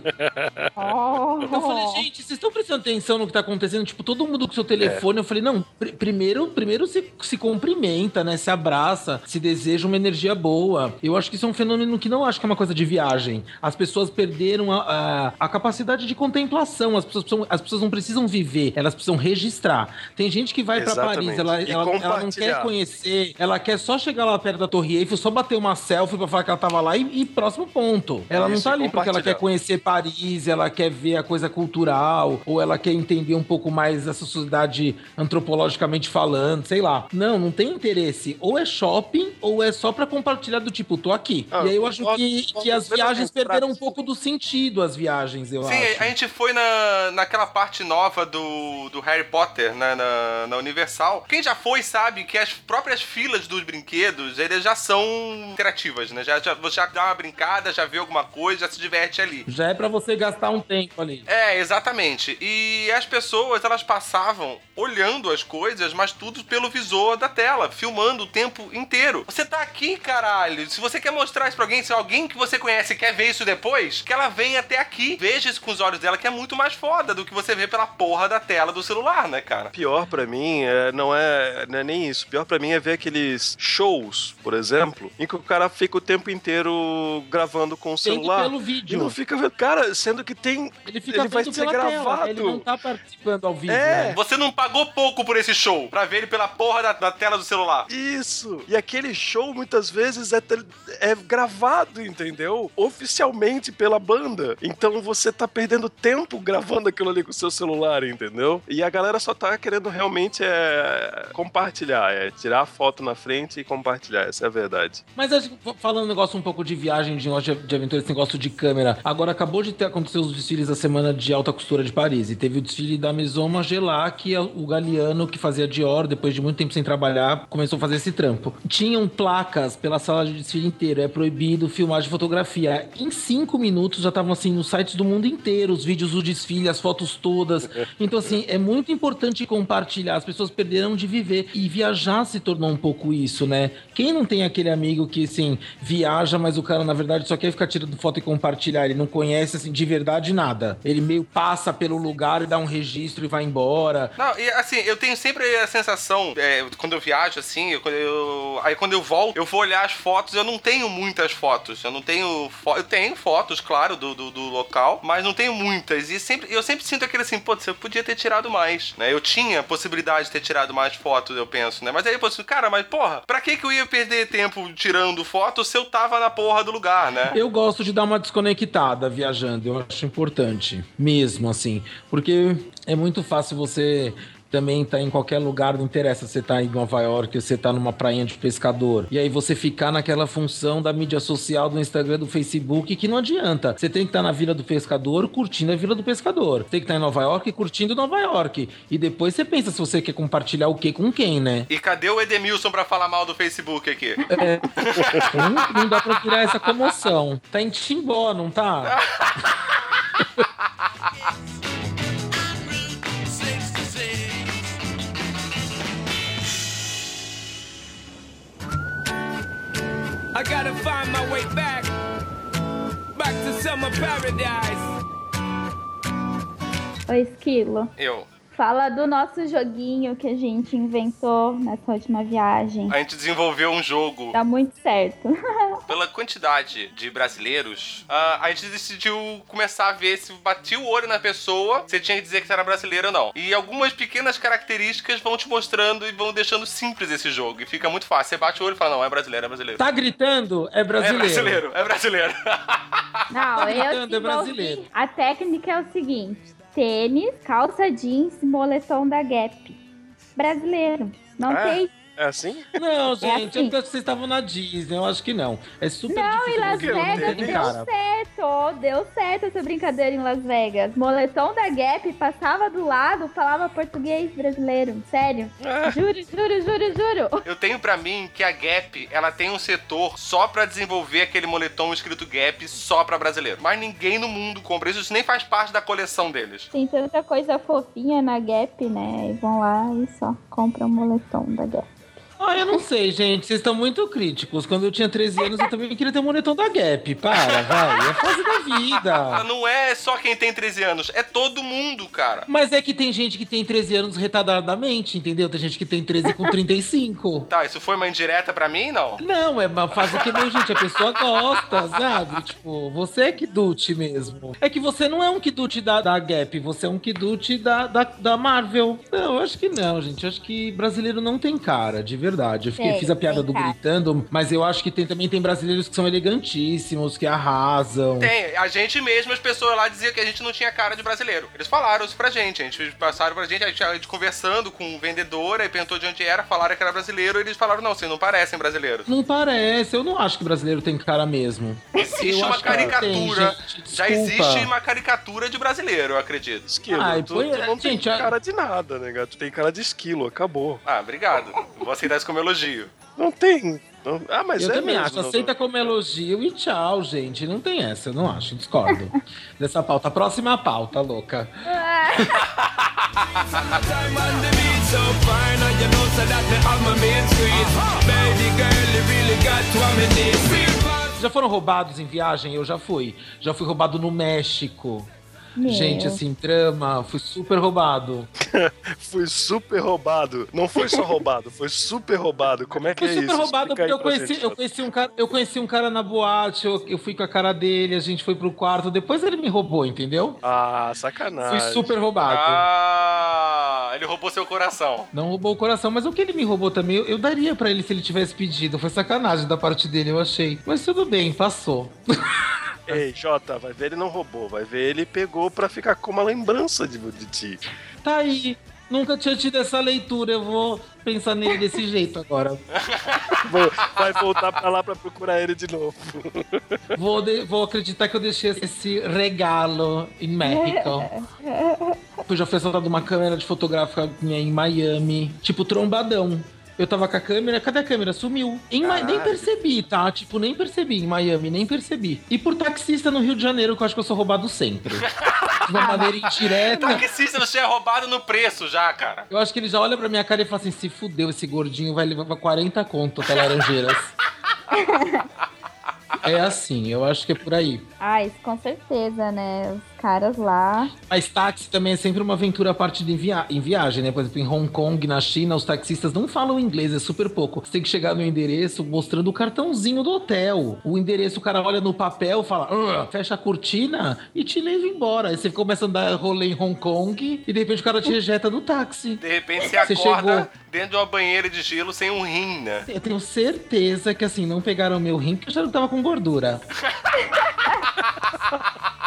Oh. Eu falei, gente, vocês estão prestando atenção no que tá acontecendo? Tipo, todo mundo com seu telefone. Eu falei, não, pr- primeiro, primeiro se, se cumprimenta, né? Se abraça, se deseja uma energia boa. Eu acho que isso é um fenômeno que não acho que é uma coisa de viagem. As pessoas perderam a, a, a capacidade de contemplação. As pessoas, as pessoas não precisam viver, elas precisam registrar. Tem gente que vai pra Exatamente. Paris, ela, ela, ela não quer conhecer, ela quer só chegar lá perto da Torre Eiffel, só bater uma selfie pra falar que ela tava lá e, e próximo ponto. Ela não Isso, tá e ali porque ela quer conhecer Paris, ela quer ver a coisa cultural, ou ela quer entender um pouco mais da sociedade antropologicamente falando, sei lá. Não, não tem interesse. Ou é shopping, ou é só pra compartilhar do tipo, tô aqui. Ah, e aí eu acho que, que as viagens perderam um pouco do sentido, as viagens, eu Sim, acho. a gente foi na, naquela parte nova do, do Harry Potter, né, na, na Universal. Quem já foi sabe que as próprias filas dos brinquedos, eles já são interativas, né? Já, já, você já dá uma brincada, já vê alguma coisa, já se diverte ali. Já é pra você gastar um tempo ali. É, exatamente. E as pessoas, elas passavam olhando as coisas, mas tudo pelo visor da tela, filmando o tempo inteiro. Você tá aqui, caralho. Se você quer mostrar isso pra alguém, se alguém que você conhece quer ver isso depois, que ela venha até aqui. Veja isso com os olhos dela, que é muito mais foda do que você vê pela porra da tela do celular, né, cara? Pior pra mim é, não, é, não é nem isso. Pior pra mim é ver aqueles shows, por exemplo, em que o cara fica o tempo inteiro gravando com o Vendo celular. pelo E vídeo. não fica vendo. Cara, sendo que tem. Ele fica ele vai ser pela gravado. tela. Ele não tá participando ao vivo, É. né? Você não pagou pouco por esse show pra ver ele pela porra da, da tela do celular. Isso! E aquele show muitas vezes é, é gravado, entendeu? Oficialmente pela banda. Então você tá perdendo tempo gravando aquilo ali com o seu celular, entendeu? E a galera só tá querendo realmente é, compartilhar, é tirar a foto na frente e compartilhar, essa é a verdade. Mas falando um negócio um pouco de viagem, de negócio de, aventura, esse negócio de câmera. Agora acabou de ter acontecido os desfiles da semana de alta costura de Paris. E teve o desfile da Maison Margiela, que é o Galeano, que fazia Dior, depois de muito tempo sem trabalhar, começou a fazer esse trampo. Tinham placas pela sala de desfile inteiro. É proibido filmar de fotografia. Em cinco minutos já estavam assim nos sites do mundo inteiro, os vídeos do desfile, as fotos todas. Então, assim, é muito importante compartilhar. As pessoas perderam de viver. E viajar se tornou um pouco isso, né? Quem não tem aquele amigo que, assim, viaja, mas o cara, na verdade, só quer ficar tirando foto e compartilhar. Ele não conhece, assim, de verdade nada. Ele meio passa pelo lugar e dá um registro e vai embora. Não, e assim, eu tenho sempre a sensação, é, quando eu viajo, assim, eu, eu- aí quando eu volto, eu vou olhar as fotos, eu não tenho muitas fotos. Eu não tenho. fo- Eu tenho fotos, claro, do, do, do local, mas não tenho muitas. E sempre, eu sempre sinto aquele assim, pô, você podia ter tirado mais, né? Eu tinha possibilidade de ter tirado mais fotos, eu penso, né? Mas aí eu penso, cara, mas porra, pra que que eu ia perder tempo tirando foto se eu tava na porra do lugar, né? Eu gosto de dar uma desconectada viajando, eu acho importante, mesmo assim, porque é muito fácil você também estar em qualquer lugar, não interessa se você tá em Nova York, você tá numa prainha de pescador. E aí você ficar naquela função da mídia social, do Instagram, do Facebook, que não adianta. Você tem que estar na Vila do Pescador, curtindo a Vila do Pescador. Tem que estar em Nova York, curtindo Nova York. E depois você pensa se você quer compartilhar o que com quem, né? E cadê o Edemilson pra falar mal do Facebook aqui? Não, não dá pra virar essa comoção. Tá em Timbó, não tá? I gotta find my way back, back to summer paradise. Ô, Esquilo, Eu. Fala do nosso joguinho que a gente inventou nessa última viagem. A gente desenvolveu um jogo Dá muito certo. pela quantidade de brasileiros, a gente decidiu começar a ver se batia o olho na pessoa, você tinha que dizer que você era brasileiro ou não. E algumas pequenas características vão te mostrando e vão deixando simples esse jogo. E fica muito fácil. Você bate o olho e fala, não, é brasileiro, é brasileiro. Tá gritando? É É brasileiro. brasileiro, é brasileiro. Não, Tá eu gritando, é desenvolvi- brasileiro. A técnica é o seguinte: tênis, calça jeans, moletom da Gap. Brasileiro. Não É? tem. É assim? Não, gente, assim. eu acho que vocês estavam na Disney, eu acho que não. É super Não, difícil. em Las não Vegas deu cara. certo. Deu certo essa brincadeira em Las Vegas. Moletom da Gap passava do lado, falava português brasileiro. Sério. Juro, juro, juro, juro. Eu tenho pra mim que a Gap, ela tem um setor só pra desenvolver aquele moletom escrito Gap só pra brasileiro. Mas ninguém no mundo compra isso, isso nem faz parte da coleção deles. Tem tanta coisa fofinha na Gap, né? E vão lá e só compram o moletom da Gap. Ah, eu não sei, gente. Vocês estão muito críticos. Quando eu tinha 13 anos, eu também queria ter um moletom da Gap. Para, vai. É fase da Ah, vida. Não é só quem tem 13 anos, é todo mundo, cara. Mas é que tem gente que tem 13 anos retardadamente, entendeu? Tem gente que tem 13 com 35. Tá, isso foi uma indireta pra mim, não? Não, é uma fase que nem, gente, a pessoa gosta, sabe? Tipo, você é kidute mesmo. É que você não é um kidute da, da Gap, você é um kidute da, da, da Marvel. Não, eu acho que não, gente. Eu acho que brasileiro não tem cara, de verdade. Eu fiquei- Tem, fiz a piada tem do cara. gritando, mas eu acho que tem, também tem brasileiros que são elegantíssimos, que arrasam. Tem, a gente mesmo, as pessoas lá diziam que a gente não tinha cara de brasileiro. Eles falaram isso pra gente, a gente passaram pra gente, a gente, a gente conversando com o vendedor, aí perguntou de onde era, falaram que era brasileiro, e eles falaram, não, vocês não parecem brasileiros. Não parece, eu não acho que brasileiro tem cara mesmo. Existe Eu uma tem, caricatura, gente, já existe uma caricatura de brasileiro, eu acredito. Esquilo. Ai, tu, põe- tu não tem gente, a- cara de nada, né, gato? Tu tem cara de esquilo, acabou. Ah, obrigado. Vou aceitar isso como elogio. Não tem. não- Ah, mas eu é também mesmo, acho. não- Aceita como elogio e tchau, gente. Não tem essa, eu não acho. Discordo dessa pauta. Próxima pauta, louca. Já foram roubados em viagem? Eu já fui. Já fui roubado no México. Meu. Gente, assim, trama, fui super roubado. Fui super roubado. Não foi só roubado, foi super roubado. Como é que Fui é super isso? roubado Explica porque eu conheci, gente, eu, conheci um cara, eu conheci um cara na boate, eu, eu fui com a cara dele, a gente foi pro quarto, depois ele me roubou, entendeu? Ah, Fui sacanagem. super roubado. Ah, ele roubou seu coração. Não roubou o coração, mas o que ele me roubou também, eu, eu daria pra ele se ele tivesse pedido. Foi sacanagem da parte dele, eu achei. Mas tudo bem, passou. Ei, Jota, vai ver ele não roubou, vai ver ele pegou pra ficar com uma lembrança de, de ti. Tá aí. Nunca tinha tido essa leitura, eu vou pensar nele desse jeito agora. Vou- vai voltar pra lá pra procurar ele de novo. Vou, de- vou acreditar que eu deixei esse regalo em México. Eu já fui assaltado uma câmera de fotográfica minha em Miami, tipo trombadão. Eu tava com a câmera, cadê a câmera? Sumiu. Ma- nem percebi, tá? Tipo, nem percebi em Miami, nem percebi. E por taxista no Rio de Janeiro, que eu acho que eu sou roubado sempre. De uma maneira indireta. Taxista, você é roubado no preço já, cara. Eu acho que ele já olha pra minha cara e fala assim: se fudeu, esse gordinho vai levar 40 conto até Laranjeiras. é assim, eu acho que é por aí. Ah, isso com certeza, né? Os caras lá. Mas táxi também é sempre uma aventura a parte de via em viagem, né? Por exemplo, em Hong Kong, na China, os taxistas não falam inglês, é super pouco. Você tem que chegar no endereço mostrando o cartãozinho do hotel. O endereço, o cara olha no papel, fala, fecha a cortina e te leva embora. Aí você começa a andar rolê em Hong Kong e de repente o cara te rejeta no táxi. De repente você Você acorda chegou. dentro de uma banheira de gelo sem um rim, né? Eu tenho certeza que assim, não pegaram meu rim porque eu já não tava com gordura.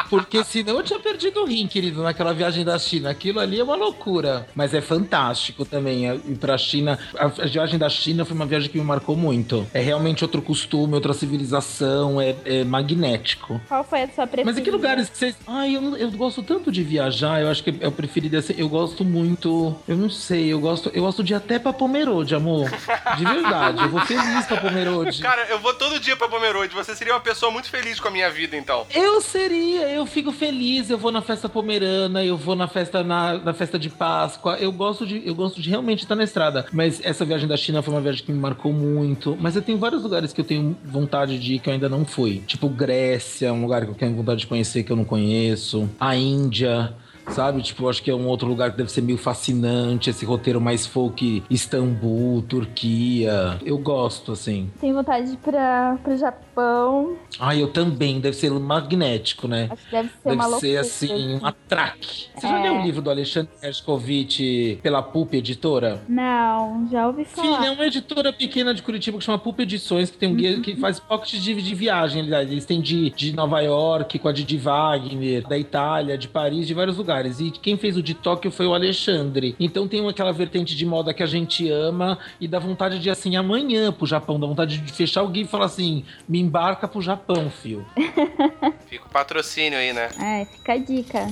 Porque senão eu tinha perdido o rim, querido, naquela viagem da China. Aquilo ali é uma loucura. Mas é fantástico também. é, Ir pra China. A viagem da China foi uma viagem que me marcou muito. É realmente outro costume, outra civilização. É, é magnético. Qual foi a sua preferida? Mas em que lugares que vocês. Ai, eu, eu gosto tanto de viajar. Eu acho que eu preferido assim. Eu gosto muito. Eu não sei, eu gosto. Eu gosto de ir até pra Pomerode, amor. De verdade. Eu vou feliz pra Pomerode. Cara, eu vou todo dia pra Pomerode. Você seria uma pessoa muito feliz com a minha vida, então. Eu seria, eu fico feliz, eu vou na festa pomerana, eu vou na festa na, na festa de Páscoa. Eu gosto de eu gosto de realmente estar na estrada, mas essa viagem da China foi uma viagem que me marcou muito, mas eu tenho vários lugares que eu tenho vontade de ir que eu ainda não fui. Tipo Grécia, um lugar que eu tenho vontade de conhecer que eu não conheço. A Índia, Sabe? Tipo, acho que é um outro lugar que deve ser meio fascinante, esse roteiro mais folk, Istambul, Turquia. Eu gosto, assim. Tenho vontade de ir pra, pro Japão. Ah, eu também. Deve ser magnético, né? Acho que deve ser Deve uma ser loucura. assim, um atraque. Você já É. leu o livro do Alexandre Hershkovich pela PUP Editora? Não, já ouvi falar. Filha, é uma editora pequena de Curitiba que chama PUP Edições, que tem um guia Uhum. que faz pocket de, de viagem, aliás. Eles têm de, de Nova York, com a Didi Wagner, da Itália, de Paris, de vários lugares. E quem fez o de Tóquio foi o Alexandre. Então tem aquela vertente de moda que a gente ama e dá vontade de assim amanhã pro Japão, dá vontade de fechar o guia e falar assim: me embarca pro Japão, fio. Fica o patrocínio aí, né? É, fica a dica.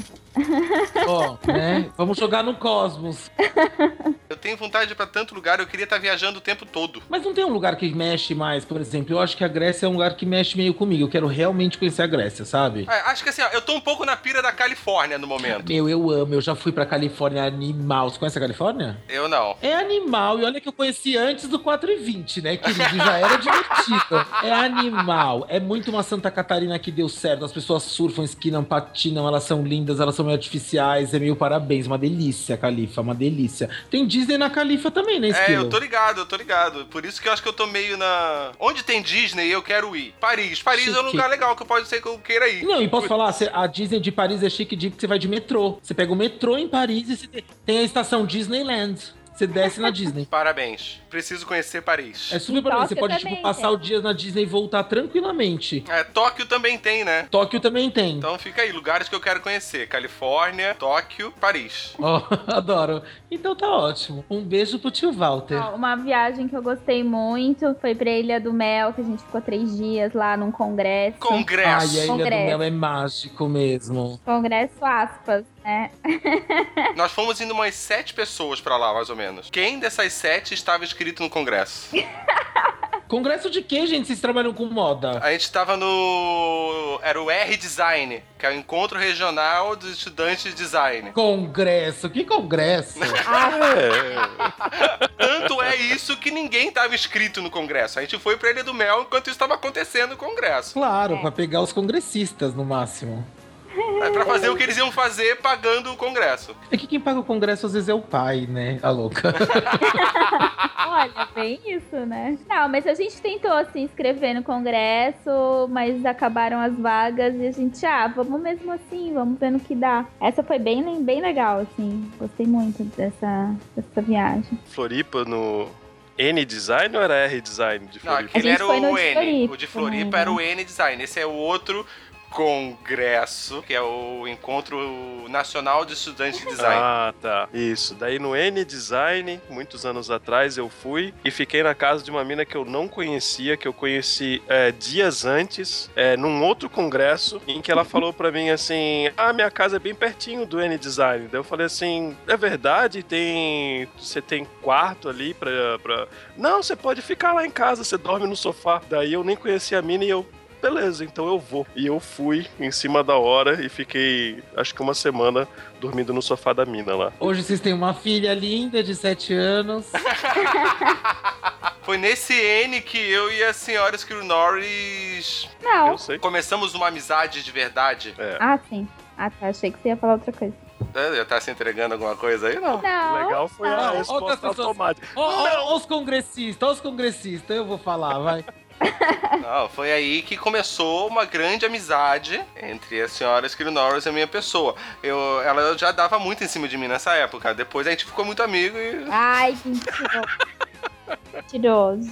Ó, né? Vamos jogar no Cosmos. Eu tenho vontade de ir pra tanto lugar, eu queria estar viajando o tempo todo. Mas não tem um lugar que mexe mais, por exemplo. Eu acho que a Grécia é um lugar que mexe meio comigo. Eu quero realmente conhecer a Grécia, sabe? É, acho que assim, ó, eu tô um pouco na pira da Califórnia no momento. Meu, eu amo. Eu já fui pra Califórnia animal. Você conhece a Califórnia? Eu não. É animal. E olha que eu conheci antes do 420, né, querido? Já era divertido. É animal. É muito uma Santa Catarina que deu certo. As pessoas surfam, esquinam, patinam. Elas são lindas, elas são meio artificiais. É meio parabéns. Uma delícia, Califa. Uma delícia. Tem Disney na Califa também, né, É, Esquilo? eu tô ligado, eu tô ligado. Por isso que eu acho que eu tô meio na. Onde tem Disney, eu quero ir. Paris. Paris é um Chique. lugar legal que pode ser que eu queira ir. Não, e posso falar, a Disney de Paris é chique de que você vai de metrô. Você pega o metrô em Paris e tem a estação Disneyland. Você desce na Disney. Parabéns. Preciso conhecer Paris. É super bom. Você pode, tipo, passar o dia na Disney e voltar tranquilamente. É, Tóquio também tem, né? Tóquio também tem. Então fica aí, lugares que eu quero conhecer: Califórnia, Tóquio, Paris. Ó, adoro. Então tá ótimo. Um beijo pro tio Walter. Ó, Uma viagem que eu gostei muito foi pra Ilha do Mel, que a gente ficou três dias lá num congresso. Congresso. Ai, a Ilha do Congresso. Mel é mágico mesmo. Congresso aspas, né? Nós fomos indo umas sete pessoas pra lá, mais ou menos. Quem dessas sete estava inscrito no congresso? Congresso de quê, gente? Vocês trabalham com moda? A gente tava no. Era o R-Design, que é o Encontro Regional dos Estudantes de Design. Congresso? Que congresso? É, Tanto é isso que ninguém tava inscrito no congresso. A gente foi pra Ilha do Mel enquanto isso estava acontecendo no congresso. claro, pra pegar os congressistas no máximo. É pra fazer o que eles iam fazer pagando o congresso. É que quem paga o congresso às vezes é o pai, né? A louca. Olha, bem isso, né? Não, mas a gente tentou se inscrever no congresso, mas acabaram as vagas e a gente, ah, vamos mesmo assim, vamos ver no que dá. Essa foi bem, bem legal, assim. Gostei muito dessa, dessa viagem. Floripa no N Design ou era R Design de Não, Floripa? aquele gente era o N. Floripa O de Floripa era né? o N Design. Esse é o outro congresso, que é o Encontro Nacional de Estudantes de Design. Ah, tá. Isso. Daí no N Design, muitos anos atrás, eu fui e fiquei na casa de uma mina que eu não conhecia, que eu conheci é, dias antes, é, num outro congresso, em que ela falou pra mim assim: Ah, minha casa é bem pertinho do N Design. Daí eu falei assim: É verdade? Tem. Você tem quarto ali pra, pra. Não, você pode ficar lá em casa, você dorme no sofá. Daí eu nem conhecia a mina e eu beleza, então eu vou. E eu fui em cima da hora e fiquei, acho que uma semana dormindo no sofá da mina lá. Hoje vocês têm uma filha linda de 7 anos. Foi nesse N que eu e a senhora Skill Norris Não. Eu sei. começamos uma amizade de verdade. É. Ah, sim. Ah, tá. Achei que você ia falar outra coisa. É, Já tá se entregando alguma coisa aí, não? Não. O legal foi a não. Outras resposta automática. Ó, ó, ó os congressistas, ó os congressistas, eu vou falar, vai. Não, foi aí que começou uma grande amizade entre a senhora Skill Norris e a minha pessoa. Eu, ela já dava muito em cima de mim nessa época. Depois a gente ficou muito amigo e. Ai, que mentiroso. Mentiroso.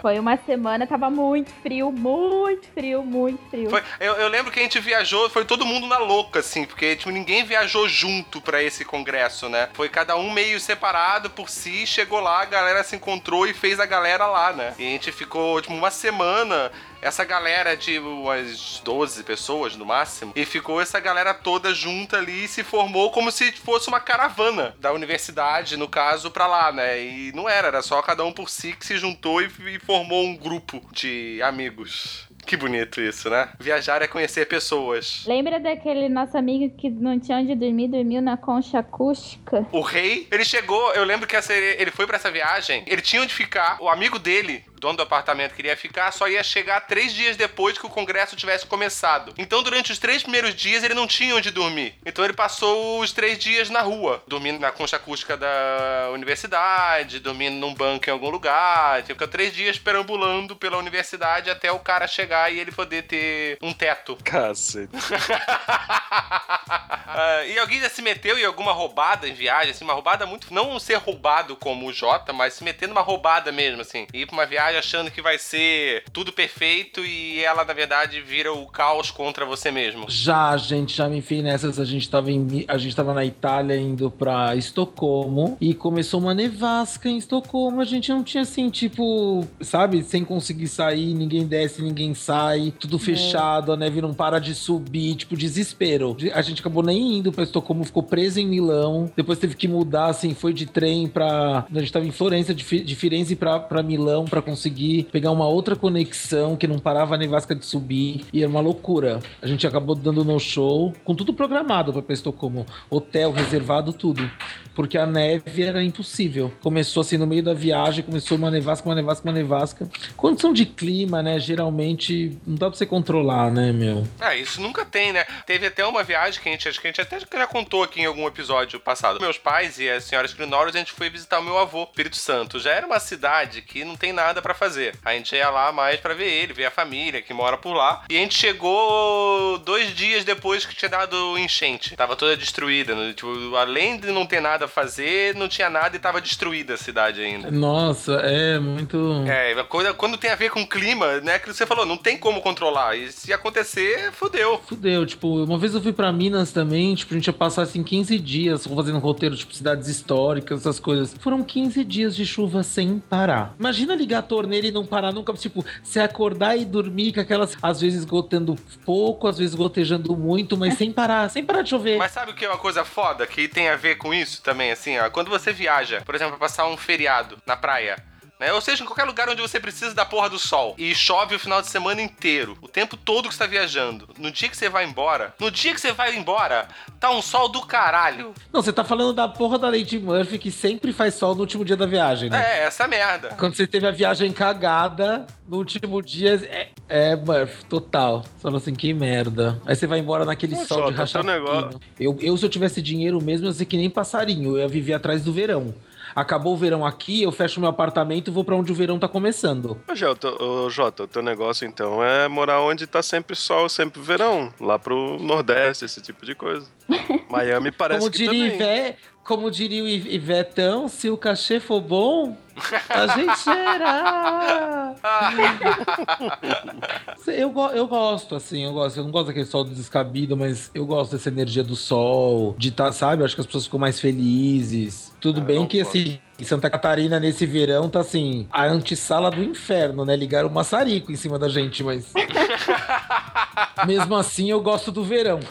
Foi uma semana, tava muito frio, muito frio, muito frio. Foi- eu, eu lembro que a gente viajou, foi todo mundo na louca, assim, porque tipo, ninguém viajou junto pra esse congresso, né? Foi cada um meio separado por si, chegou lá, a galera se encontrou e fez a galera lá, né? E a gente ficou, tipo, uma semana. Essa galera de umas 12 pessoas no máximo. E ficou essa galera toda junta ali e se formou como se fosse uma caravana da universidade, no caso, pra lá, né? E não era, era só cada um por si que se juntou e, e formou um grupo de amigos. Que bonito isso, né? Viajar é conhecer pessoas. Lembra daquele nosso amigo que não tinha onde dormir, dormiu na concha acústica? O rei, ele chegou, eu lembro que essa- ele foi pra essa viagem, ele tinha onde ficar, o amigo dele, dono do apartamento, queria ficar, só ia chegar três dias depois que o congresso tivesse começado. Então, durante os três primeiros dias, ele não tinha onde dormir. Então, ele passou os três dias na rua, dormindo na concha acústica da universidade, dormindo num banco em algum lugar. Ficou três dias perambulando pela universidade até o cara chegar e ele poder ter um teto. Cacete. Ah, e alguém já se meteu em alguma roubada em viagem, assim, uma roubada muito. Não ser roubado como o Jota, mas se meter numa roubada mesmo, assim. Ir pra uma viagem achando que vai ser tudo perfeito e ela, na verdade, vira o caos contra você mesmo. Já, gente, já me enfiei nessas. A gente tava, em, a gente tava na Itália indo pra Estocolmo e começou uma nevasca em Estocolmo. A gente não tinha assim, tipo, sabe, sem conseguir sair, ninguém desce, ninguém sai, tudo fechado, a neve não para de subir, tipo, desespero. A gente acabou nem indo pra Estocolmo, ficou preso em Milão. Depois teve que mudar, assim, foi de trem pra. A gente tava em Florença, de Firenze pra, pra Milão pra conseguir pegar uma outra conexão que não parava a nevasca de subir. E era uma loucura. A gente acabou dando no show com tudo programado pra Estocolmo. Hotel reservado, tudo. Porque a neve era impossível. Começou assim no meio da viagem, começou uma nevasca, uma nevasca, uma nevasca. Condição de clima, né? Geralmente não dá pra você controlar, né, meu? Ah, isso nunca tem, né? Teve até uma viagem que a gente, acho que a gente até já contou aqui em algum episódio passado. Meus pais e a senhora Screenores, a gente foi visitar o meu avô, Espírito Santo. Já era uma cidade que não tem nada pra fazer. A gente ia lá mais pra ver ele, ver a família que mora por lá. E a gente chegou dois dias depois que tinha dado enchente. Tava toda destruída. né? Tipo, além de não ter nada fazer, não tinha nada e tava destruída a cidade ainda. Nossa, é muito. É, coisa, quando tem a ver com clima, né? Que você falou, não tem como controlar. E se acontecer, fudeu. Fudeu, tipo, uma vez eu fui pra Minas também, tipo, a gente ia passar assim 15 dias fazendo roteiro, tipo, cidades históricas, essas coisas. Foram 15 dias de chuva sem parar. Imagina ligar a torneira e não parar nunca, tipo, você acordar e dormir com aquelas, às vezes gotando pouco, às vezes gotejando muito, mas sem parar, sem parar de chover. Mas sabe o que é uma coisa foda que tem a ver com isso também, assim, ó? Quando você viaja, por exemplo, passar um feriado na praia. Né? Ou seja, em qualquer lugar onde você precisa da porra do sol. E chove o final de semana inteiro. O tempo todo que você tá viajando. No dia que você vai embora. No dia que você vai embora, tá um sol do caralho. Não, você tá falando da porra da Lady Murphy que sempre faz sol no último dia da viagem, né? É, essa merda. Quando você teve a viagem cagada, no último dia, é, é Murphy, total. Você fala assim, que merda. Aí você vai embora naquele sol de rachar eu, eu, se eu tivesse dinheiro mesmo, eu ia ser que nem passarinho. Eu ia viver atrás do verão. Acabou o verão aqui, eu fecho meu apartamento e vou pra onde o verão tá começando. Ô, Jota, ô, Jota, o teu negócio então é morar onde tá sempre sol, sempre verão. Lá pro Nordeste, esse tipo de coisa. Miami parece como que diria, também. Ivé, Como diria o Ivetão, se o cachê for bom, a gente será. Eu, eu gosto, assim, eu gosto. Eu não gosto daquele sol descabido, mas eu gosto dessa energia do sol, de estar, sabe? Eu acho que as pessoas ficam mais felizes. Tudo Ah, bem que, gosto. assim, Santa Catarina, nesse verão, tá assim, a antessala do inferno, né? Ligaram um maçarico em cima da gente, mas. Mesmo assim, eu gosto do verão.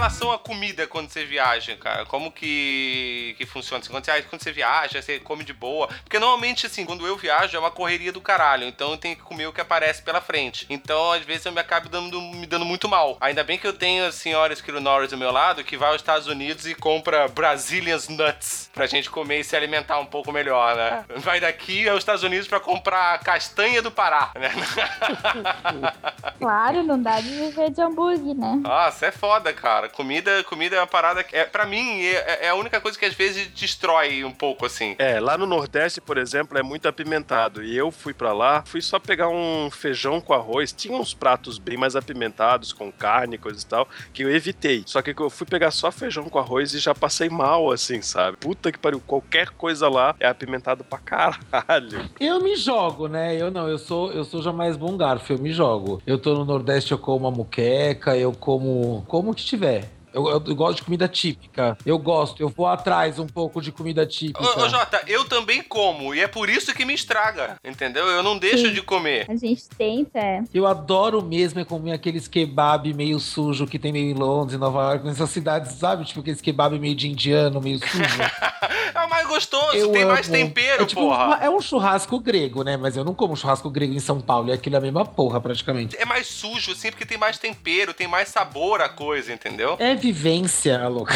relação à comida quando você viaja, cara, como que, que funciona? Assim, quando, você, quando você viaja, você come de boa? Porque normalmente, assim, quando eu viajo é uma correria do caralho, então eu tenho que comer o que aparece pela frente. Então, às vezes, eu me acabo dando, me dando muito mal. Ainda bem que eu tenho a senhora Skiro Norris do meu lado, que vai aos Estados Unidos e compra Brazilian Nuts pra gente comer e se alimentar um pouco melhor, né? Vai daqui aos Estados Unidos pra comprar castanha do Pará, né? Claro, não dá de viver de hambúrguer, né? Nossa, é foda, cara. Comida, comida é uma parada que, é, pra mim, é, é a única coisa que às vezes destrói um pouco, assim. É, lá no Nordeste, por exemplo, é muito apimentado. E eu fui pra lá, fui só pegar um feijão com arroz. Tinha uns pratos bem mais apimentados, com carne e coisa e tal, que eu evitei. Só que eu fui pegar só feijão com arroz e já passei mal, assim, sabe? Puta que pariu, qualquer coisa lá é apimentado pra caralho. Eu me jogo, né? Eu não, eu sou, eu sou jamais bom garfo, eu me jogo. Eu tô no Nordeste, eu como uma muqueca, eu como. Como que tiver. Eu, eu- eu gosto de comida típica. Eu gosto, eu vou atrás um pouco de comida típica. Ô, ô, Jota, eu também como, e é por isso que me estraga, entendeu? Eu não deixo Sim. de comer. A gente tenta, é. Eu adoro mesmo é comer aqueles kebab meio sujo que tem meio em Londres, em Nova York, nessas cidades, sabe? Tipo aqueles kebab meio de indiano, meio sujo. É o mais gostoso, Eu tem amo. mais tempero, é, tipo, porra. É um churrasco grego, né? Mas eu não como churrasco grego em São Paulo, é aquilo a mesma porra, praticamente. É mais sujo, assim, porque tem mais tempero, tem mais sabor a coisa, entendeu? É vivência, louca.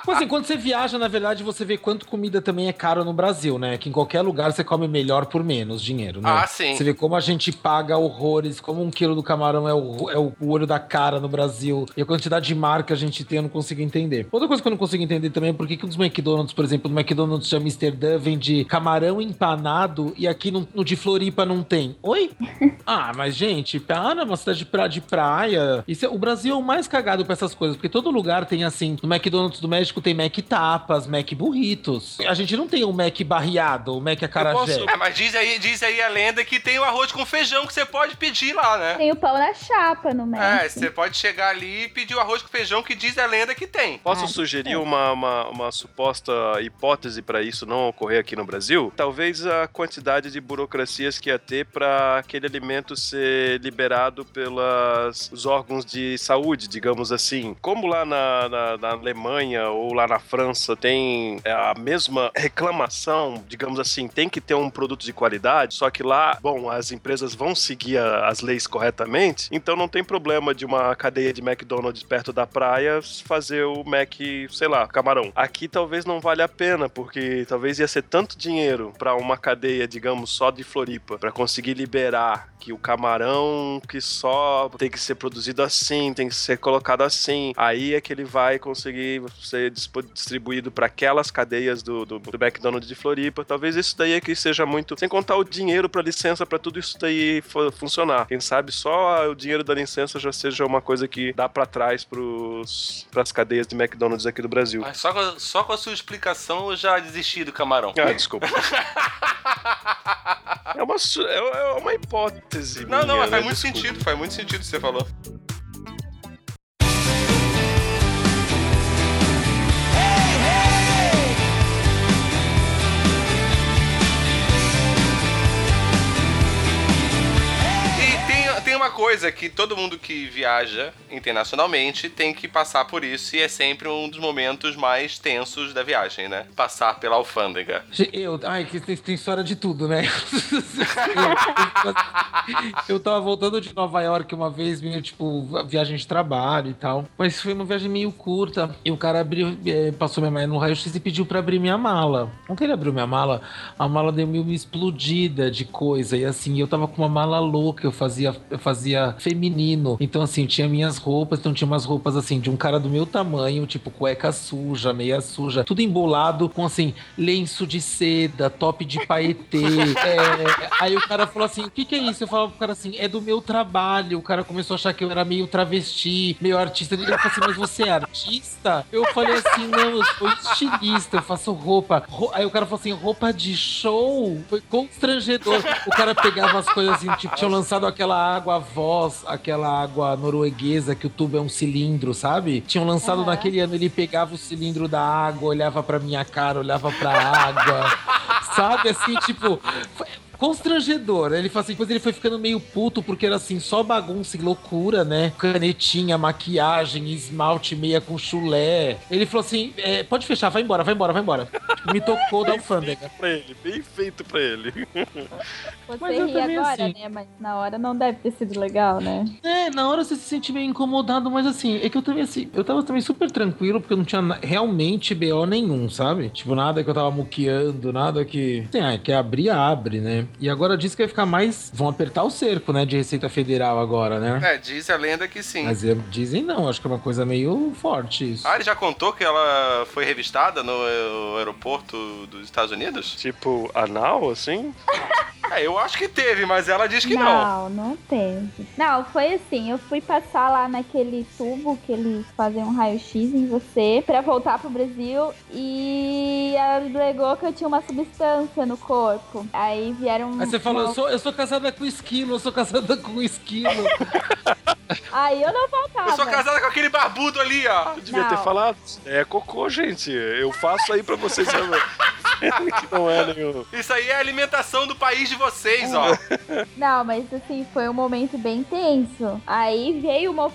Tipo assim, quando você viaja, na verdade, você vê quanto comida também é caro no Brasil, né? Que em qualquer lugar você come melhor por menos dinheiro, né? Ah, sim. Você vê como a gente paga horrores, como um quilo do camarão é o, é o olho da cara no Brasil. E a quantidade de marca a gente tem, eu não consigo entender. Outra coisa que eu não consigo entender também é por que, que os McDonald's, por exemplo, no McDonald's de Amsterdã vende camarão empanado e aqui no, no de Floripa não tem. Oi? Ah, mas gente, Pana é uma cidade de pra- de praia. Isso é- o Brasil é o mais cagado pra essas coisas, porque todo lugar tem assim. No McDonald's do México tem Mac tapas, Mac burritos. A gente não tem o Mac barriado, o Mac acarajé. posso- É, mas diz aí, diz aí a lenda que tem o arroz com feijão que você pode pedir lá, né? Tem o pão na chapa no México. É, você pode chegar ali e pedir o arroz com feijão que diz a lenda que tem. Posso Ah, sugerir uma, uma, uma suposta hipótese para isso não ocorrer aqui no Brasil? Talvez a quantidade de burocracias que ia ter para aquele alimento ser liberado pelos órgãos de saúde, digamos assim. Como lá na, na, na Alemanha ou lá na França tem é, a mesma reclamação, digamos assim, tem que ter um produto de qualidade, só que lá, bom, as empresas vão seguir a- as leis corretamente, então não tem problema de uma cadeia de McDonald's perto da praia fazer o Mac, sei lá, camarão. Aqui talvez não valha a pena, porque talvez ia ser tanto dinheiro para uma cadeia, digamos, só de Floripa, para conseguir liberar que o camarão que só tem que ser produzido assim, tem que ser colocado assim, aí é que ele vai conseguir ser distribuído para aquelas cadeias do, do, do McDonald's de Floripa. Talvez isso daí é que seja muito, sem contar o dinheiro para licença para tudo isso daí fu- funcionar. Quem sabe só o dinheiro da licença já seja uma coisa que dá para trás para as cadeias de McDonald's aqui do Brasil. Mas só com, a- só com a sua explicação eu já desisti do camarão. Ah, desculpa. É uma, é é uma hipótese. Não, não, faz muito sentido, faz muito sentido o que você falou. Coisa que todo mundo que viaja internacionalmente tem que passar por isso e é sempre um dos momentos mais tensos da viagem, né? Passar pela alfândega. Eu, ai, que tem, história de tudo, né? eu, tava voltando de Nova York uma vez, meio tipo, viagem de trabalho e tal. Mas foi uma viagem meio curta. E o cara abriu, eh, passou minha mãe no raio-x e pediu pra abrir minha mala. Quando ele abriu minha mala, a mala deu meio uma explodida de coisa. E assim, eu tava com uma mala louca. Eu fazia, eu fazia fazia feminino. Então, assim, tinha minhas roupas, então tinha umas roupas assim, de um cara do meu tamanho, tipo cueca suja, meia suja, tudo embolado com assim, lenço de seda, top de paetê. É, aí o cara falou assim: o que, que é isso? Eu falava pro cara assim, é do meu trabalho. O cara começou a achar que eu era meio travesti, meio artista. Ele falou assim, mas você é artista? Eu falei assim, não, eu sou estilista, eu faço roupa. Ro- Aí o cara falou assim, roupa de show? Foi constrangedor. O cara pegava as coisas assim, tipo, tinham lançado aquela água voz, aquela água norueguesa, que o tubo é um cilindro, sabe? Tinham lançado Aham. naquele ano, ele pegava o cilindro da água, olhava pra minha cara, olhava pra água, sabe? Assim, tipo, foi constrangedor. Ele falou assim, depois ele foi ficando meio puto, porque era assim, só bagunça e loucura, né? Canetinha, maquiagem, esmalte meia com chulé. Ele falou assim, é, pode fechar, vai embora, vai embora, vai embora. Tipo, me tocou da alfândega. Pra ele, bem feito pra ele. Você Mas ri agora, assim- né? Mas na hora não deve ter sido legal, né? É, na hora você se sente meio incomodado, mas assim, é que eu também assim, eu tava também super tranquilo, porque eu não tinha realmente BO nenhum, sabe? Tipo, nada que eu tava muqueando, nada que. Assim, ah, que abrir, abre, né? E agora diz que vai ficar mais. Vão apertar o cerco, né? De Receita Federal agora, né? É, diz a lenda que sim. Mas é, dizem não, acho que é uma coisa meio forte isso. Ah, ele já contou que ela foi revistada no aeroporto dos Estados Unidos? Tipo, anal, assim? É, eu acho que teve, mas ela diz que não. não, não teve. Não, foi assim, eu fui passar lá naquele tubo que eles fazem um raio-x em você pra voltar pro Brasil e alegou que eu tinha uma substância no corpo. Aí vieram... Aí você falou, eu sou, eu sou casada com esquilo, eu sou casada com esquilo. Aí eu não voltava. Eu sou casada com aquele barbudo ali, ó. Eu devia Não. ter falado. É cocô, gente. Eu faço aí pra vocês que não é nenhum. Isso aí é a alimentação do país de vocês, ó. Não, mas assim, foi um momento bem tenso. Aí veio uma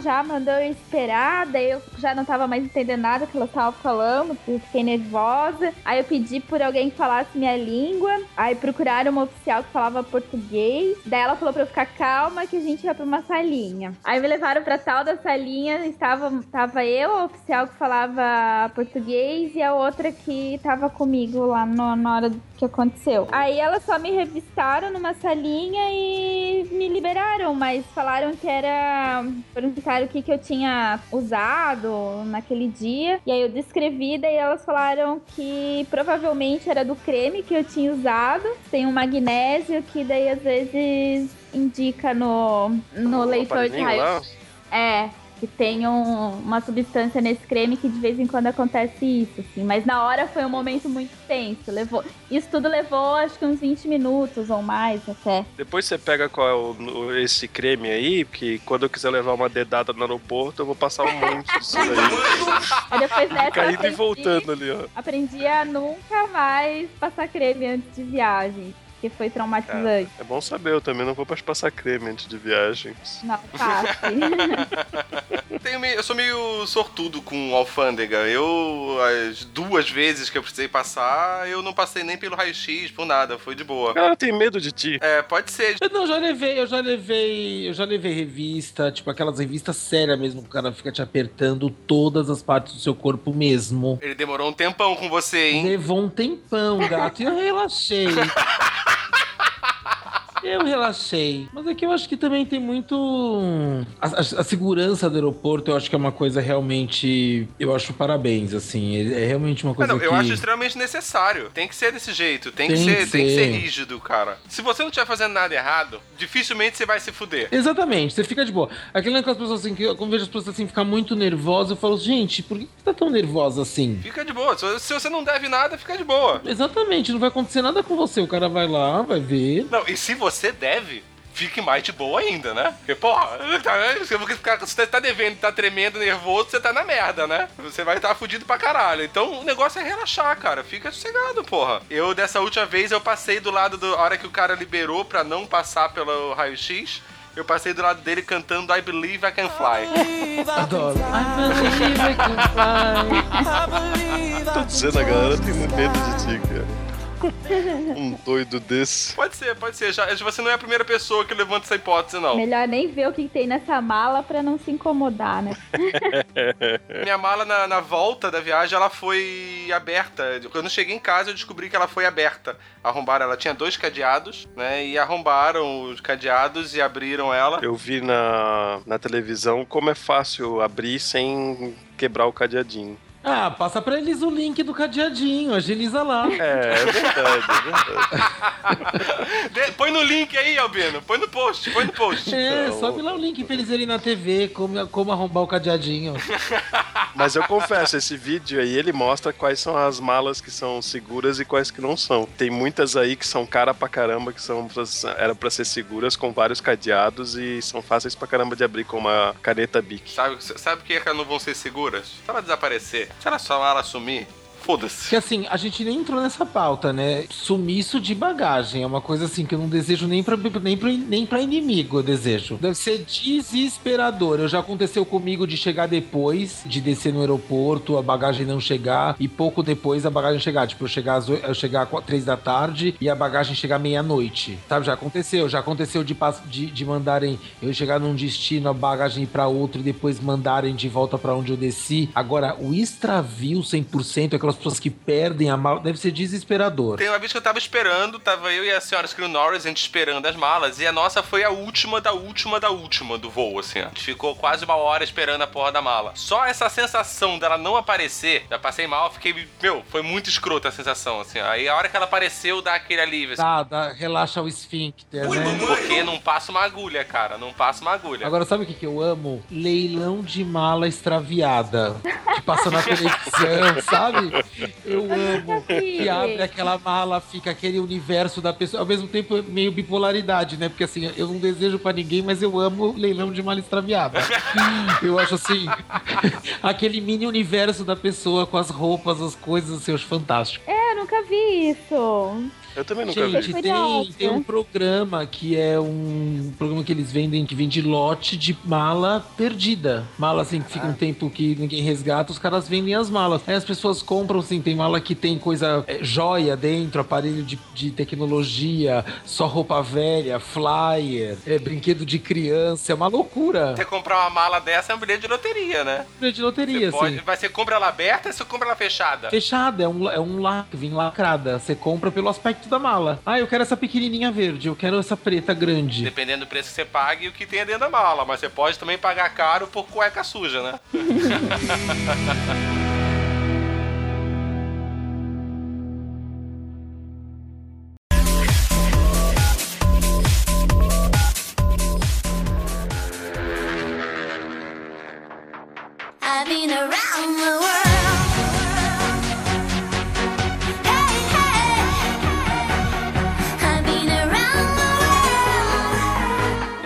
já mandou eu esperar, daí eu já não tava mais entendendo nada que ela tava falando, fiquei nervosa. Aí eu pedi por alguém que falasse minha língua, aí procuraram uma oficial que falava português, daí ela falou pra eu ficar calma que a gente ia pra uma salinha. Aí me levaram pra tal da salinha, estava tava eu, a oficial que falava português e a outra que tava comigo lá no- na hora que aconteceu. Aí elas só me revistaram numa salinha e me liberaram, mas falaram que era. Perguntaram o que, que eu tinha usado naquele dia. E aí eu descrevi, daí elas falaram que provavelmente era do creme que eu tinha usado. Tem um magnésio que daí às vezes indica no, no leitor de raio é, que tem um- uma substância nesse creme que de vez em quando acontece isso, assim. Mas na hora foi um momento muito tenso. Levou, isso tudo levou acho que uns 20 minutos ou mais até. Depois você pega qual é esse creme aí, que quando eu quiser levar uma dedada no aeroporto, eu vou passar um monte disso aí. Depois dessa eu Fica indo e aprendi, voltando ali, ó. aprendi a nunca mais passar creme antes de viagem. Que foi traumatizante. É bom saber, eu também não vou mais passar creme antes de viagens. Não, passe. Eu sou meio sortudo com alfândega. Eu, as duas vezes que eu precisei passar, eu não passei nem pelo raio-x, por nada. Foi de boa. A galera tem medo de ti. É, pode ser. Eu não, já levei, eu já levei, eu já levei revista, tipo aquelas revistas sérias mesmo, que o cara fica te apertando todas as partes do seu corpo mesmo. Ele demorou um tempão com você, hein? Levou um tempão, gato, e eu relaxei. Eu relaxei. Mas é que eu acho que também tem muito. A, a- a segurança do aeroporto, eu acho que é uma coisa realmente. Eu acho parabéns, assim. É é realmente uma Ah, coisa não, que. eu acho extremamente necessário. Tem que ser desse jeito. Tem, que, Tem ser, que tem que ser ser. rígido, cara. Se você não estiver fazendo nada errado, dificilmente você vai se fuder. Exatamente, você fica de boa. Aquele negócio as pessoas assim, que eu vejo as pessoas assim ficar muito nervosas, eu falo, gente, por que você tá tão nervosa assim? Fica de boa. Se se você não deve nada, fica de boa. Exatamente, não vai acontecer nada com você. O cara vai lá, vai ver. Não, e se você deve, fique mais de boa ainda, né? Porque, porra, tá- se você ficar- se você tá devendo, tá tremendo, nervoso, você tá na merda, né? Você vai estar tá fudido pra caralho. Então o negócio é relaxar, cara. Fica sossegado, porra. Eu, dessa última vez, eu passei do lado do. A hora que o cara liberou pra não passar pelo raio-x. Eu passei do lado dele cantando I Believe I Can Fly. Adoro. I believe I can fly. Tô dizendo, a galera tem muito medo de ti, cara. Um doido desse. Pode ser, pode ser. Já, você não é a primeira pessoa que levanta essa hipótese, não. Melhor nem ver o que tem nessa mala pra não se incomodar, né? Minha mala na, na volta da viagem, ela foi aberta. Quando eu cheguei em casa, eu descobri que ela foi aberta. Arrombaram, ela tinha dois cadeados, né? E arrombaram os cadeados e abriram ela. Eu vi na, na televisão como é fácil abrir sem quebrar o cadeadinho. Ah, passa pra eles o link do cadeadinho, agiliza lá. É, é verdade, é verdade. De- põe no link aí, Albino. Põe no post, põe no post. É, Então- sobe lá o link pra eles verem na TV como, como arrombar o cadeadinho. Mas eu confesso, esse vídeo aí ele mostra quais são as malas que são seguras e quais que não são. Tem muitas aí que são cara pra caramba, que são pra- eram pra ser seguras com vários cadeados e são fáceis pra caramba de abrir com uma caneta Bic. Sabe, sabe por que elas não vão ser seguras? Se ela desaparecer, se ela sua mala sumir, foda-se. Que assim, a gente nem entrou nessa pauta, né? Sumiço de bagagem é uma coisa assim que eu não desejo nem pra, nem pra, nem pra inimigo, eu desejo. Deve ser desesperador. Eu já aconteceu comigo de chegar depois, de descer no aeroporto, a bagagem não chegar, e pouco depois a bagagem chegar. Tipo, eu chegar às, eu chegar às três da tarde e a bagagem chegar meia-noite. Sabe, já aconteceu. Já aconteceu de, de, de mandarem eu chegar num destino, a bagagem ir pra outro e depois mandarem de volta pra onde eu desci. Agora, o extravio 100%, aquelas pessoas que perdem a mala, deve ser desesperador. Tem uma vez que eu tava esperando, tava eu e a senhora Screw Norris, a gente esperando as malas, e a nossa foi a última da última da última do voo, assim. A gente ficou quase uma hora esperando a porra da mala. Só essa sensação dela não aparecer, já passei mal, fiquei, meu, foi muito escrota a sensação, assim. Aí a hora que ela apareceu, dá aquele alívio, assim, Tá, dá- relaxa o esfíncter, né? porque não passa uma agulha, cara, não passa uma agulha. Agora, sabe o que, que eu amo? Leilão de mala extraviada. Que passa na televisão, sabe? Eu amo. Que abre aquela mala, fica aquele universo da pessoa. Ao mesmo tempo, é meio bipolaridade, né? Porque assim, eu não desejo pra ninguém, mas eu amo leilão de mala extraviada. Eu acho assim, aquele mini universo da pessoa com as roupas, as coisas, assim, eu acho fantástico. É, eu nunca vi isso. Eu também nunca Gente, vi. Foi tem, tem um programa que é um programa que eles vendem, que vende lote de mala perdida. Mala assim, que fica um tempo que ninguém resgata, os caras vendem as malas. Aí as pessoas compram, assim, tem mala que tem coisa, é, joia dentro, aparelho de, de tecnologia, só roupa velha, flyer, é, brinquedo de criança, é uma loucura. Você comprar uma mala dessa é um bilhete de loteria, né? Bilhete de loteria, Você pode, assim. vai ser compra ela aberta ou você compra ela fechada? Fechada, é um, é um lac, vem lacrada. Você compra pelo aspecto da mala. Ah, eu quero essa pequenininha verde, eu quero essa preta grande. Dependendo do preço que você paga e o que tem dentro da mala. Mas você pode também pagar caro por cueca suja, né? I've been around the world.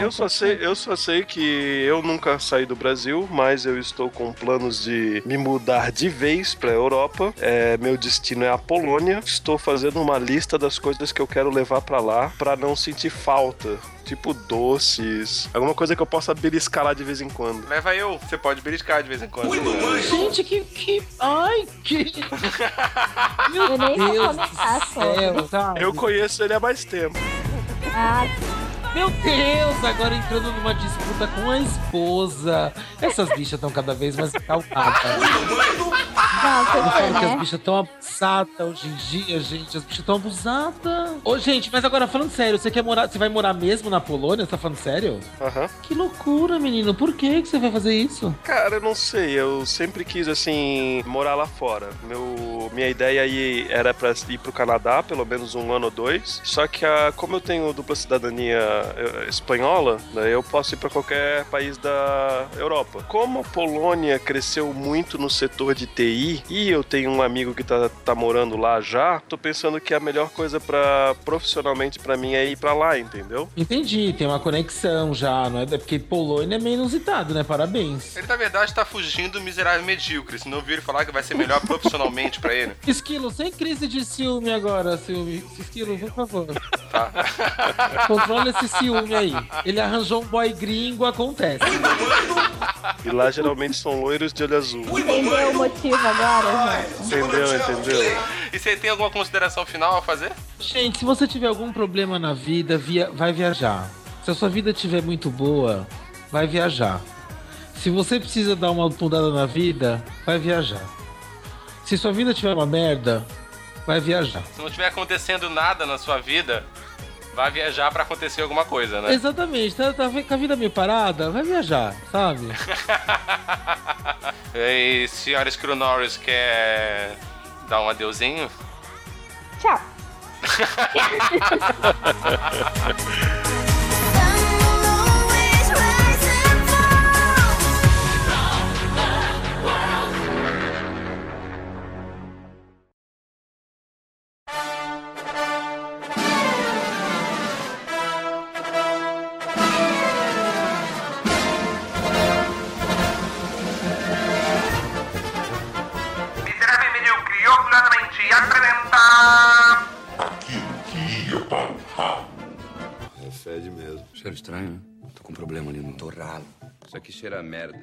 Eu só sei, eu só sei que eu nunca saí do Brasil, mas eu estou com planos de me mudar de vez para Europa. É, meu destino é a Polônia. Estou fazendo uma lista das coisas que eu quero levar para lá para não sentir falta. Tipo doces, alguma coisa que eu possa beliscar lá de vez em quando. Leva eu, você pode beliscar de vez em quando. Gente, que. que ai, que. Eu nem vou Deus comentar do céu? Eu conheço ele há mais tempo. Ah, Meu Deus, agora entrando numa disputa com a esposa. Essas bichas estão cada vez mais calmadas. Não, Eu falo que as bichas estão abusadas hoje em dia, gente. As bichas estão abusadas. Ô, gente, mas agora falando sério, você quer morar. Você vai morar mesmo na Polônia? Você tá falando sério? Aham. Que loucura, menino. Por que, que você vai fazer isso? Cara, eu não sei. Eu sempre quis, assim, morar lá fora. Meu, minha ideia aí era pra ir pro Canadá, pelo menos um ano ou dois. Só que, a, como eu tenho dupla cidadania eh, espanhola, né, eu posso ir pra qualquer país da Europa. Como a Polônia cresceu muito no setor de TI e eu tenho um amigo que tá, tá morando lá já, tô pensando que a melhor coisa para profissionalmente pra mim é ir pra lá, entendeu? Entendi, tem uma conexão já, não é? É Porque Polônia é meio inusitado, né? Parabéns. Ele, na verdade, tá fugindo do miserável medíocre. Se não ouviu ele falar que vai ser melhor profissionalmente pra ele. Esquilo, sem crise de ciúme agora, ciúme. Esquilo, por favor. Tá. Controla esse ciúme aí. Ele arranjou um boy gringo, acontece. E lá geralmente são loiros de olho azul. Entendeu o motivo agora? Entendeu, entendeu? E você tem alguma consideração final a fazer? Gente, se você tiver algum problema na vida, via... vai viajar. Se a sua vida estiver muito boa, vai viajar. Se você precisa dar uma mudada na vida, vai viajar. Se sua vida tiver uma merda, vai viajar. Se não estiver acontecendo nada na sua vida, vai viajar pra acontecer alguma coisa, né? Exatamente, tá, tá com a vida meio parada, vai viajar, sabe? E senhora Screw Norris quer dar um adeuzinho? Tchau. estranho, né? Tô com um problema ali no torralo. Isso aqui cheira a merda.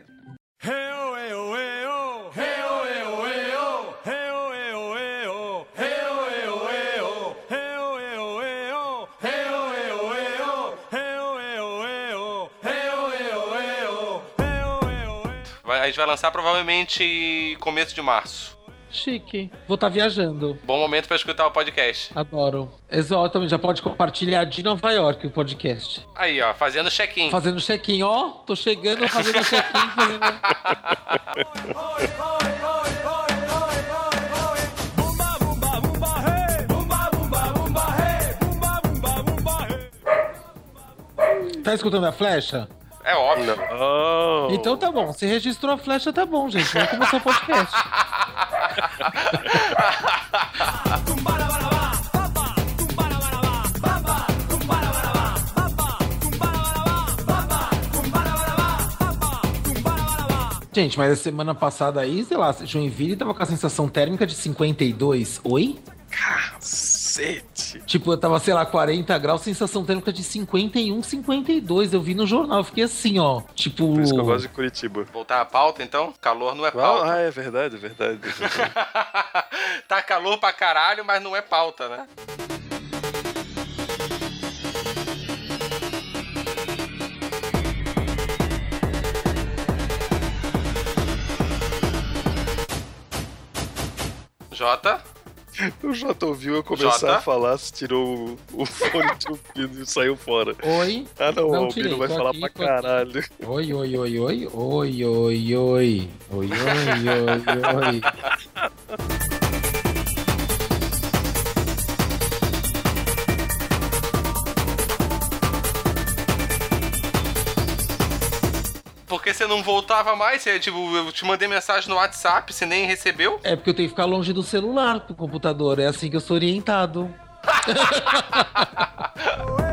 Vai- a gente vai lançar provavelmente começo de março. Chique. Vou estar viajando. Bom momento pra escutar o podcast. Adoro. Exatamente, já pode compartilhar de Nova York o podcast. Aí, ó, fazendo check-in. Fazendo check-in, ó. Tô chegando, fazendo check-in, fazendo. Tá escutando a flecha? É óbvio. Oh. Então tá bom. Se registrou a flecha, tá bom, gente. Vamos começar o podcast. Gente, mas a semana passada aí, sei lá, Joinville tava com a sensação térmica de 52. Oi? Cacete. Tipo, eu tava, sei lá, 40 graus, sensação térmica de 51, 52. Eu vi no jornal, eu fiquei assim, ó. Tipo. Por isso que eu gosto de Curitiba. Voltar à pauta, então? Calor não é Ah, pauta. ah, é verdade, é verdade. tá calor pra caralho, mas não é pauta, né? Jota? O Jota ouviu eu começar Jota? a falar, se tirou o, o fone de ouvido e saiu fora. Oi? Ah não, não o Albino vai falar aqui, pra caralho. Oi, oi, oi, oi, oi, oi, oi. Oi, oi, oi, oi. Porque você não voltava mais? Você, tipo, eu te mandei mensagem no WhatsApp, você nem recebeu? É porque eu tenho que ficar longe do celular do computador, é assim que eu sou orientado.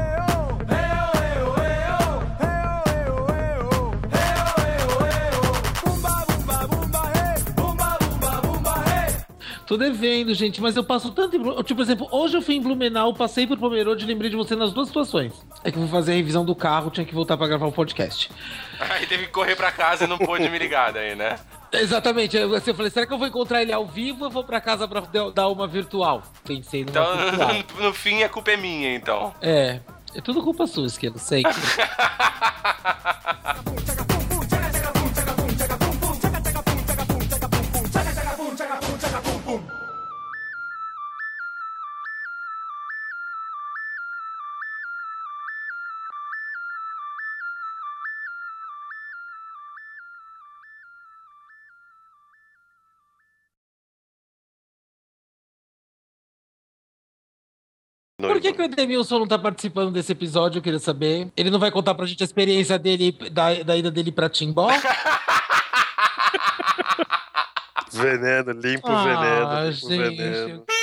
Tô devendo, gente, mas eu passo tanto em Tipo, por exemplo, hoje eu fui em Blumenau, passei por Pomerode e lembrei de você nas duas situações. É que eu fui fazer a revisão do carro, tinha que voltar pra gravar o podcast. Aí teve que correr pra casa e não pôde me ligar daí, né? Exatamente, eu, assim, eu falei, será que eu vou encontrar ele ao vivo ou vou pra casa pra dar- uma virtual? Pensei numa Então, virtual. no fim, a culpa é minha, então. É, é tudo culpa sua, Esquilo, sei. que- Por que, que o Edemilson não tá participando desse episódio? Eu queria saber. Ele não vai contar pra gente a experiência dele, da, da ida dele pra Timbó? veneno, limpa ah, o veneno. Limpa gente. veneno.